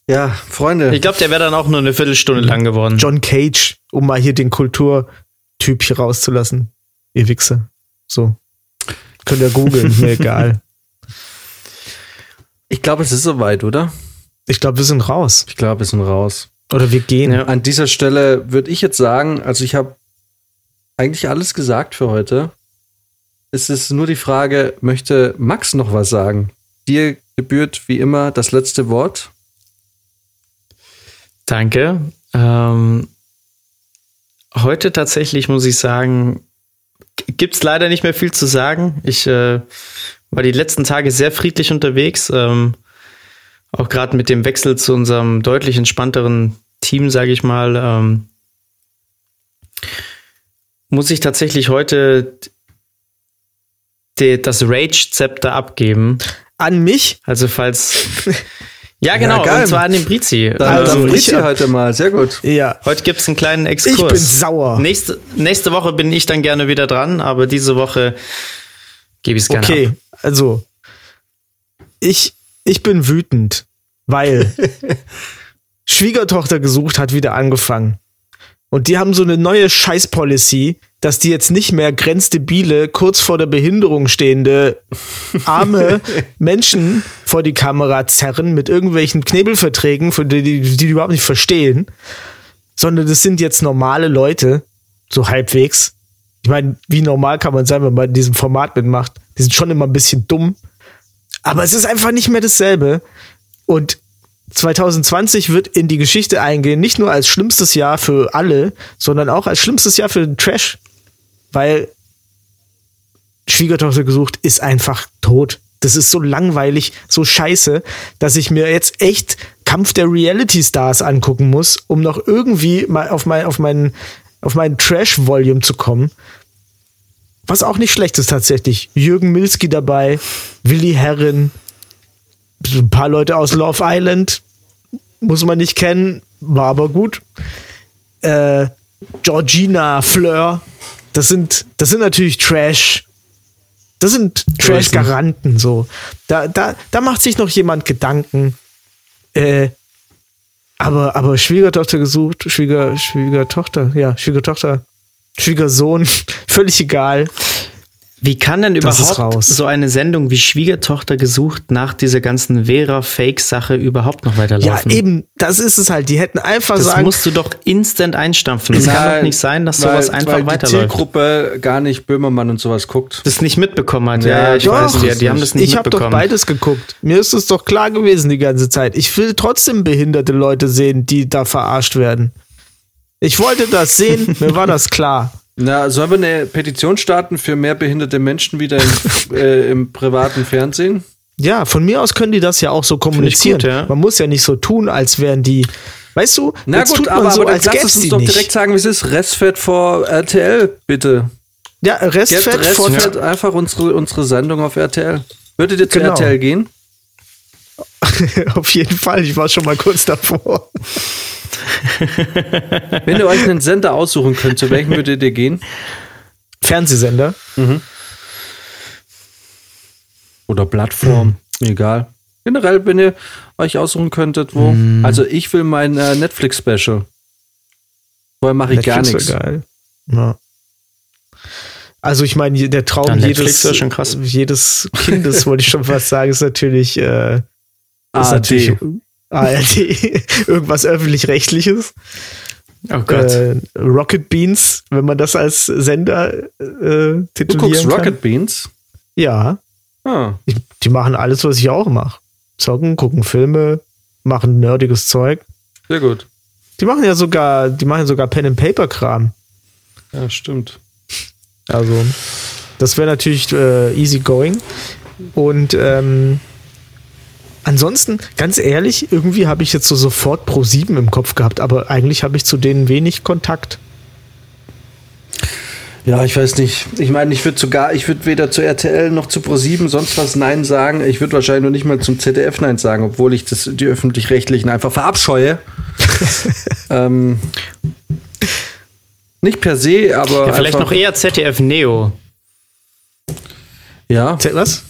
Ja, Freunde. Ich glaube, der wäre dann auch nur eine Viertelstunde lang geworden. John Cage, um mal hier den Kulturtyp hier rauszulassen. Ihr Wichse. So. Könnt ihr googeln, mir egal. Ich glaube, es ist soweit, oder? Ich glaube, wir sind raus. Ich glaube, wir sind raus. Oder wir gehen. Ja. An dieser Stelle würde ich jetzt sagen, also ich habe eigentlich alles gesagt für heute. Es ist nur die Frage, möchte Max noch was sagen? Dir gebührt wie immer das letzte Wort. Danke. Ähm, heute tatsächlich muss ich sagen, gibt es leider nicht mehr viel zu sagen. Ich äh, war die letzten Tage sehr friedlich unterwegs. Ähm, auch gerade mit dem Wechsel zu unserem deutlich entspannteren Team, sage ich mal, ähm, muss ich tatsächlich heute die, das Rage-Zepter abgeben. An mich? Also falls. Ja, genau, geil. und zwar an den Brizi. Dann Also, also, ich ich hab- heute mal. Sehr gut. Ja. Heute gibt's einen kleinen Exkurs. Ich bin sauer. Nächste, nächste Woche bin ich dann gerne wieder dran, aber diese Woche gebe ich es gerne Okay, ab. also ich, ich bin wütend, weil Schwiegertochter gesucht hat wieder angefangen. Und die haben so eine neue Scheiß-Policy, dass die jetzt nicht mehr grenzdebile, kurz vor der Behinderung stehende, arme Menschen vor die Kamera zerren mit irgendwelchen Knebelverträgen, die, die die überhaupt nicht verstehen, sondern das sind jetzt normale Leute, so halbwegs. Ich meine, wie normal kann man sein, wenn man in diesem Format mitmacht? Die sind schon immer ein bisschen dumm. Aber es ist einfach nicht mehr dasselbe. Und 2020 wird in die Geschichte eingehen, nicht nur als schlimmstes Jahr für alle, sondern auch als schlimmstes Jahr für den Trash. Weil Schwiegertochter gesucht ist einfach tot. Das ist so langweilig, so scheiße, dass ich mir jetzt echt Kampf der Reality Stars angucken muss, um noch irgendwie mal auf mein, auf meinen, auf meinen Trash-Volume zu kommen. Was auch nicht schlecht ist tatsächlich. Jürgen Milski dabei, Willi Herren, ein paar Leute aus Love Island, muss man nicht kennen, war aber gut. Äh, Georgina Fleur, das sind, das sind natürlich Trash. Das sind Trash-Garanten, so. Da, da, da macht sich noch jemand Gedanken. Äh, aber, aber Schwiegertochter gesucht, Schwieger, Schwiegertochter, ja, Schwiegertochter, Schwiegersohn, völlig egal. Wie kann denn Das überhaupt raus. so eine Sendung wie Schwiegertochter gesucht nach dieser ganzen Vera-Fake-Sache überhaupt noch Ja, weiterlaufen? eben, das ist es halt. Die hätten einfach Das sagen, musst du doch instant einstampfen. Es kann Nein, doch nicht sein, dass weil- sowas einfach weil die weiterläuft. Zielgruppe gar nicht Böhmermann und sowas guckt. Das nicht mitbekommen hat. Ja, Ja, ja ich doch. weiß, die, die haben das nicht ich habe doch mitbekommen. beides geguckt. Mir ist es doch klar gewesen die ganze Zeit. Ich will trotzdem behinderte Leute sehen, die da verarscht werden. Ich wollte das sehen, mir war das klar. Na, sollen wir eine Petition starten für mehr behinderte Menschen wieder im, äh, im privaten Fernsehen? Ja, von mir aus können die das ja auch so kommunizieren. gut, ja. Man muss ja nicht so tun, als wären die. Weißt du, Na jetzt gut, tut man aber, so, aber dann als lass es uns die doch nicht. direkt sagen, wie es ist. Restfett vor RTL, bitte. ja, Get Restfett von Restfett einfach unsere, unsere Sendung auf RTL. Würdet ihr zu Genau. RTL gehen? auf jeden Fall. Ich war schon mal kurz davor. Wenn ihr euch einen Sender aussuchen könnt, zu welchem würdet ihr gehen? Fernsehsender. Oder Plattform, mir egal. Generell, wenn ihr euch aussuchen könntet, wo. Also ich will mein äh, Netflix-Special. Vorher mache ich gar Netflix wär nichts. Geil. Ja. Also ich meine, der Traum Ja, jedes, wär schon krass. jedes Kindes, wollte ich schon fast sagen, ist natürlich, äh, ist ARD. natürlich ARD, irgendwas öffentlich-rechtliches. Oh Gott. Äh, Rocket Beans, wenn man das als Sender äh, Du titulieren guckst kann. Rocket Beans? Ja, Ah, die, die machen alles, was ich auch mache. Zocken, gucken Filme, machen nerdiges Zeug. sehr gut. Die machen ja sogar, die machen sogar Pen and Paper Kram. Ja, stimmt. Also, das wäre natürlich äh, easy going. Und ähm, ansonsten, ganz ehrlich, irgendwie habe ich jetzt so sofort Pro 7 im Kopf gehabt, aber eigentlich habe ich zu denen wenig Kontakt. Ja, ich weiß nicht. Ich meine, ich würde sogar, ich würde weder zu RTL noch zu Pro7 sonst was Nein sagen. Ich würde wahrscheinlich nur nicht mal zum ZDF Nein sagen, obwohl ich das, die öffentlich-rechtlichen einfach verabscheue. ähm, nicht per se, aber. ja, vielleicht noch eher ZDF Neo. Ja, Zählt Was?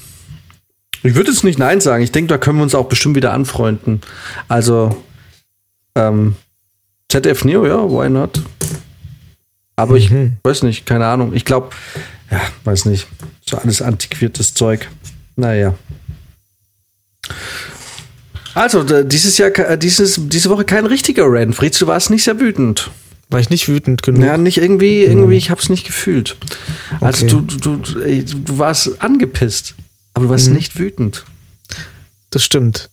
Ich würde jetzt nicht Nein sagen. Ich denke, da können wir uns auch bestimmt wieder anfreunden. Also, ähm, ZDF Neo, ja, why not? Aber ich weiß nicht, keine Ahnung. Ich glaube, ja, weiß nicht. So alles antiquiertes Zeug. Naja. Also, dieses Jahr, äh, dieses, diese Woche kein richtiger Rant. Fritz, du warst nicht sehr wütend. War ich nicht wütend genug? Ja, nicht irgendwie, irgendwie, ich hab's nicht gefühlt. Also, Okay. du, du, du, du warst angepisst, aber du warst nicht wütend. Das stimmt.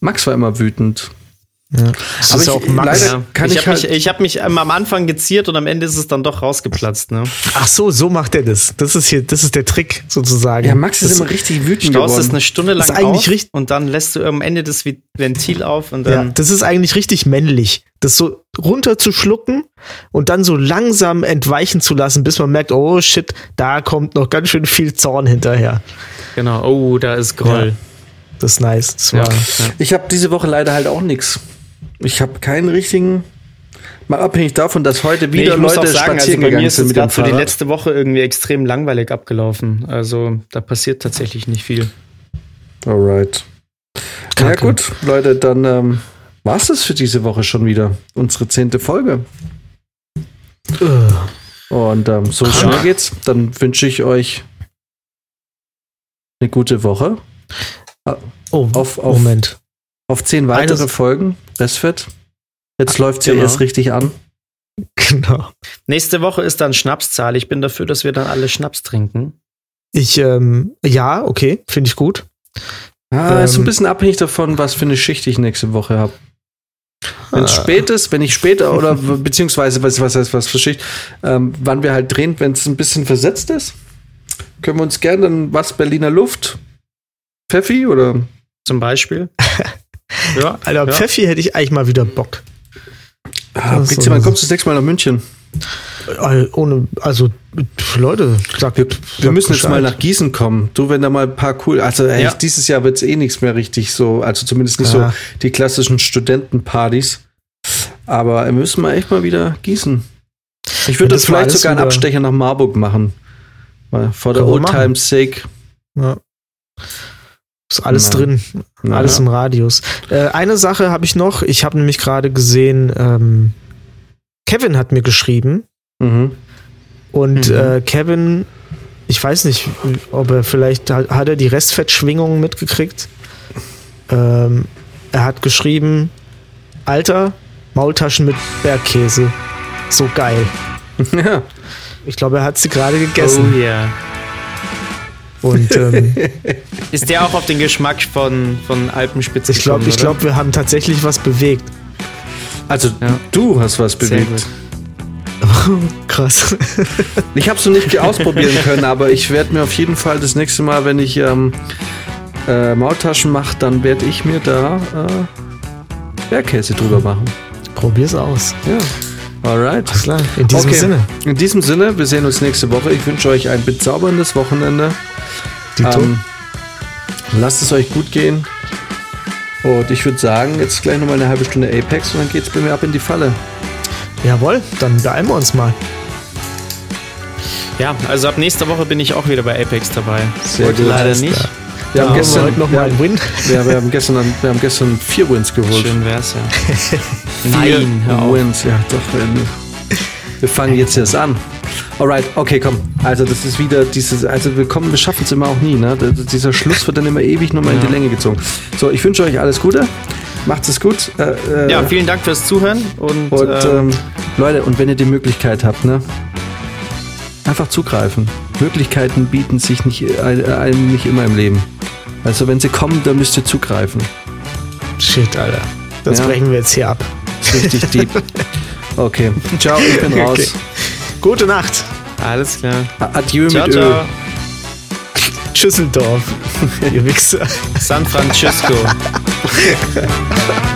Max war immer wütend. Ja. Das Aber ist ich- auch Max. leider- Ja. kann ich ich habe mich, halt- ich hab mich am Anfang geziert und am Ende ist es dann doch rausgeplatzt. Ne? Ach so, so macht er das. Das ist hier, das ist der Trick sozusagen. Ja, Max ist das, immer richtig wütend Staust es geworden. eine Stunde lang Das ist eigentlich auf richtig- und dann lässt du am Ende das Ventil auf und Ja, dann das ist eigentlich richtig männlich. Das so runterzuschlucken und dann so langsam entweichen zu lassen, bis man merkt, oh shit, da kommt noch ganz schön viel Zorn hinterher. genau, oh, da ist Groll. Das ist nice. Das war, Ich habe diese Woche leider halt auch nichts. Ich habe keinen richtigen. Mal abhängig davon, dass heute Nee, wieder muss Leute sagen, also spazieren bei mir gegangen ist sind es mit dem so die letzte Woche irgendwie extrem langweilig abgelaufen. Also da passiert tatsächlich nicht viel. Alright. Ja Kacke. gut, Leute, dann ähm, war's das für diese Woche schon wieder. Unsere zehnte Folge. Und ähm, so Krank. schnell geht's. Dann wünsche ich euch eine gute Woche. Oh, Auf- auf- Moment. Auf zehn weitere Eines- Folgen. Restfett. Jetzt läuft's ja Genau. erst richtig an. Genau. Nächste Woche ist dann Schnapszahl. Ich bin dafür, dass wir dann alle Schnaps trinken. Ich, ähm, ja, okay, finde ich gut. Ah, ist ein Ähm, bisschen abhängig davon, was für eine Schicht ich nächste Woche habe. Wenn es Ah. spät ist, wenn ich später oder beziehungsweise was, was heißt was für Schicht, ähm, wann wir halt drehen, wenn es ein bisschen versetzt ist, können wir uns gerne dann was Berliner Luft, Pfeffi oder Zum Beispiel. ja, Alter, ja. Pfeffi hätte ich eigentlich mal wieder Bock. ah, Das ist Pizzi, so- wann kommst du das nächste Mal nach München? Äh, Ohne, also, Leute, sagt, Wir, wir müssen jetzt Bescheid. mal nach Gießen kommen. Du, wenn da mal ein paar cool, also ey, Ja. dieses Jahr wird es eh nichts mehr richtig so, also zumindest nicht Ja. so die klassischen Studentenpartys. Aber wir müssen mal echt mal wieder Gießen. Ich würde das das mal vielleicht sogar einen Abstecher nach Marburg machen. Mal For the old time's sake. Ja. Ist alles Na. drin, Na, alles ja. im Radius. Äh, eine Sache habe ich noch. Ich habe nämlich gerade gesehen, ähm, Kevin hat mir geschrieben Mhm. und Mhm. äh, Kevin, ich weiß nicht, ob er vielleicht hat, er die Restfettschwingungen mitgekriegt. Ähm, er hat geschrieben, Alter, Maultaschen mit Bergkäse. So geil. ja. Ich glaube, er hat sie gerade gegessen. Oh ja. Und ähm, Ist der auch auf den Geschmack von, von Alpenspitze ich glaube, ich glaube, wir haben tatsächlich was bewegt. Also Ja. du hast was bewegt. gut. Krass. Ich habe es noch nicht ausprobieren können, aber ich werde mir auf jeden Fall das nächste Mal, wenn ich ähm, äh, Maultaschen mache, dann werde ich mir da äh, Bergkäse drüber machen. Probier's aus. Ja. Alright. Alles klar. In diesem Okay. Sinne. In diesem Sinne, wir sehen uns nächste Woche. Ich wünsche euch ein bezauberndes Wochenende. Dito. Ähm, lasst es euch gut gehen. Und ich würde sagen, jetzt gleich nochmal eine halbe Stunde Apex und dann geht's bei mir ab in die Falle. Jawohl, dann beeilen wir uns mal. Ja, also ab nächster Woche bin ich auch wieder bei Apex dabei. Sehr Heute gut. leider nicht. klar. Wir haben Haben wir gestern wir mal einen haben, Win. wir, wir haben gestern, wir haben gestern vier Wins geholt. Schön wär's ja. Vier Nein, hör. Wins, ja doch. äh, Wir fangen jetzt erst an. Alright, okay, komm. Also das ist wieder dieses, also wir kommen, wir schaffen es immer auch nie, ne? Dieser Schluss wird dann immer ewig nochmal in die Länge gezogen. So, ich wünsche euch alles Gute. Macht es gut. Äh, äh, Ja, vielen Dank fürs Zuhören und, Und ähm, ähm, Leute, und wenn ihr die Möglichkeit habt, ne? Einfach zugreifen. Möglichkeiten bieten sich nicht, äh, einem nicht immer im Leben. Also wenn sie kommen, dann müsst ihr zugreifen. Shit, Alter. Das Ja. brechen wir jetzt hier ab. Richtig deep. Okay. Ciao, ich bin raus. Okay. Gute Nacht. alles klar. Adieu Ciao, mit Öl. ciao. Tschüsseldorf. Ihr Wichser. San Francisco.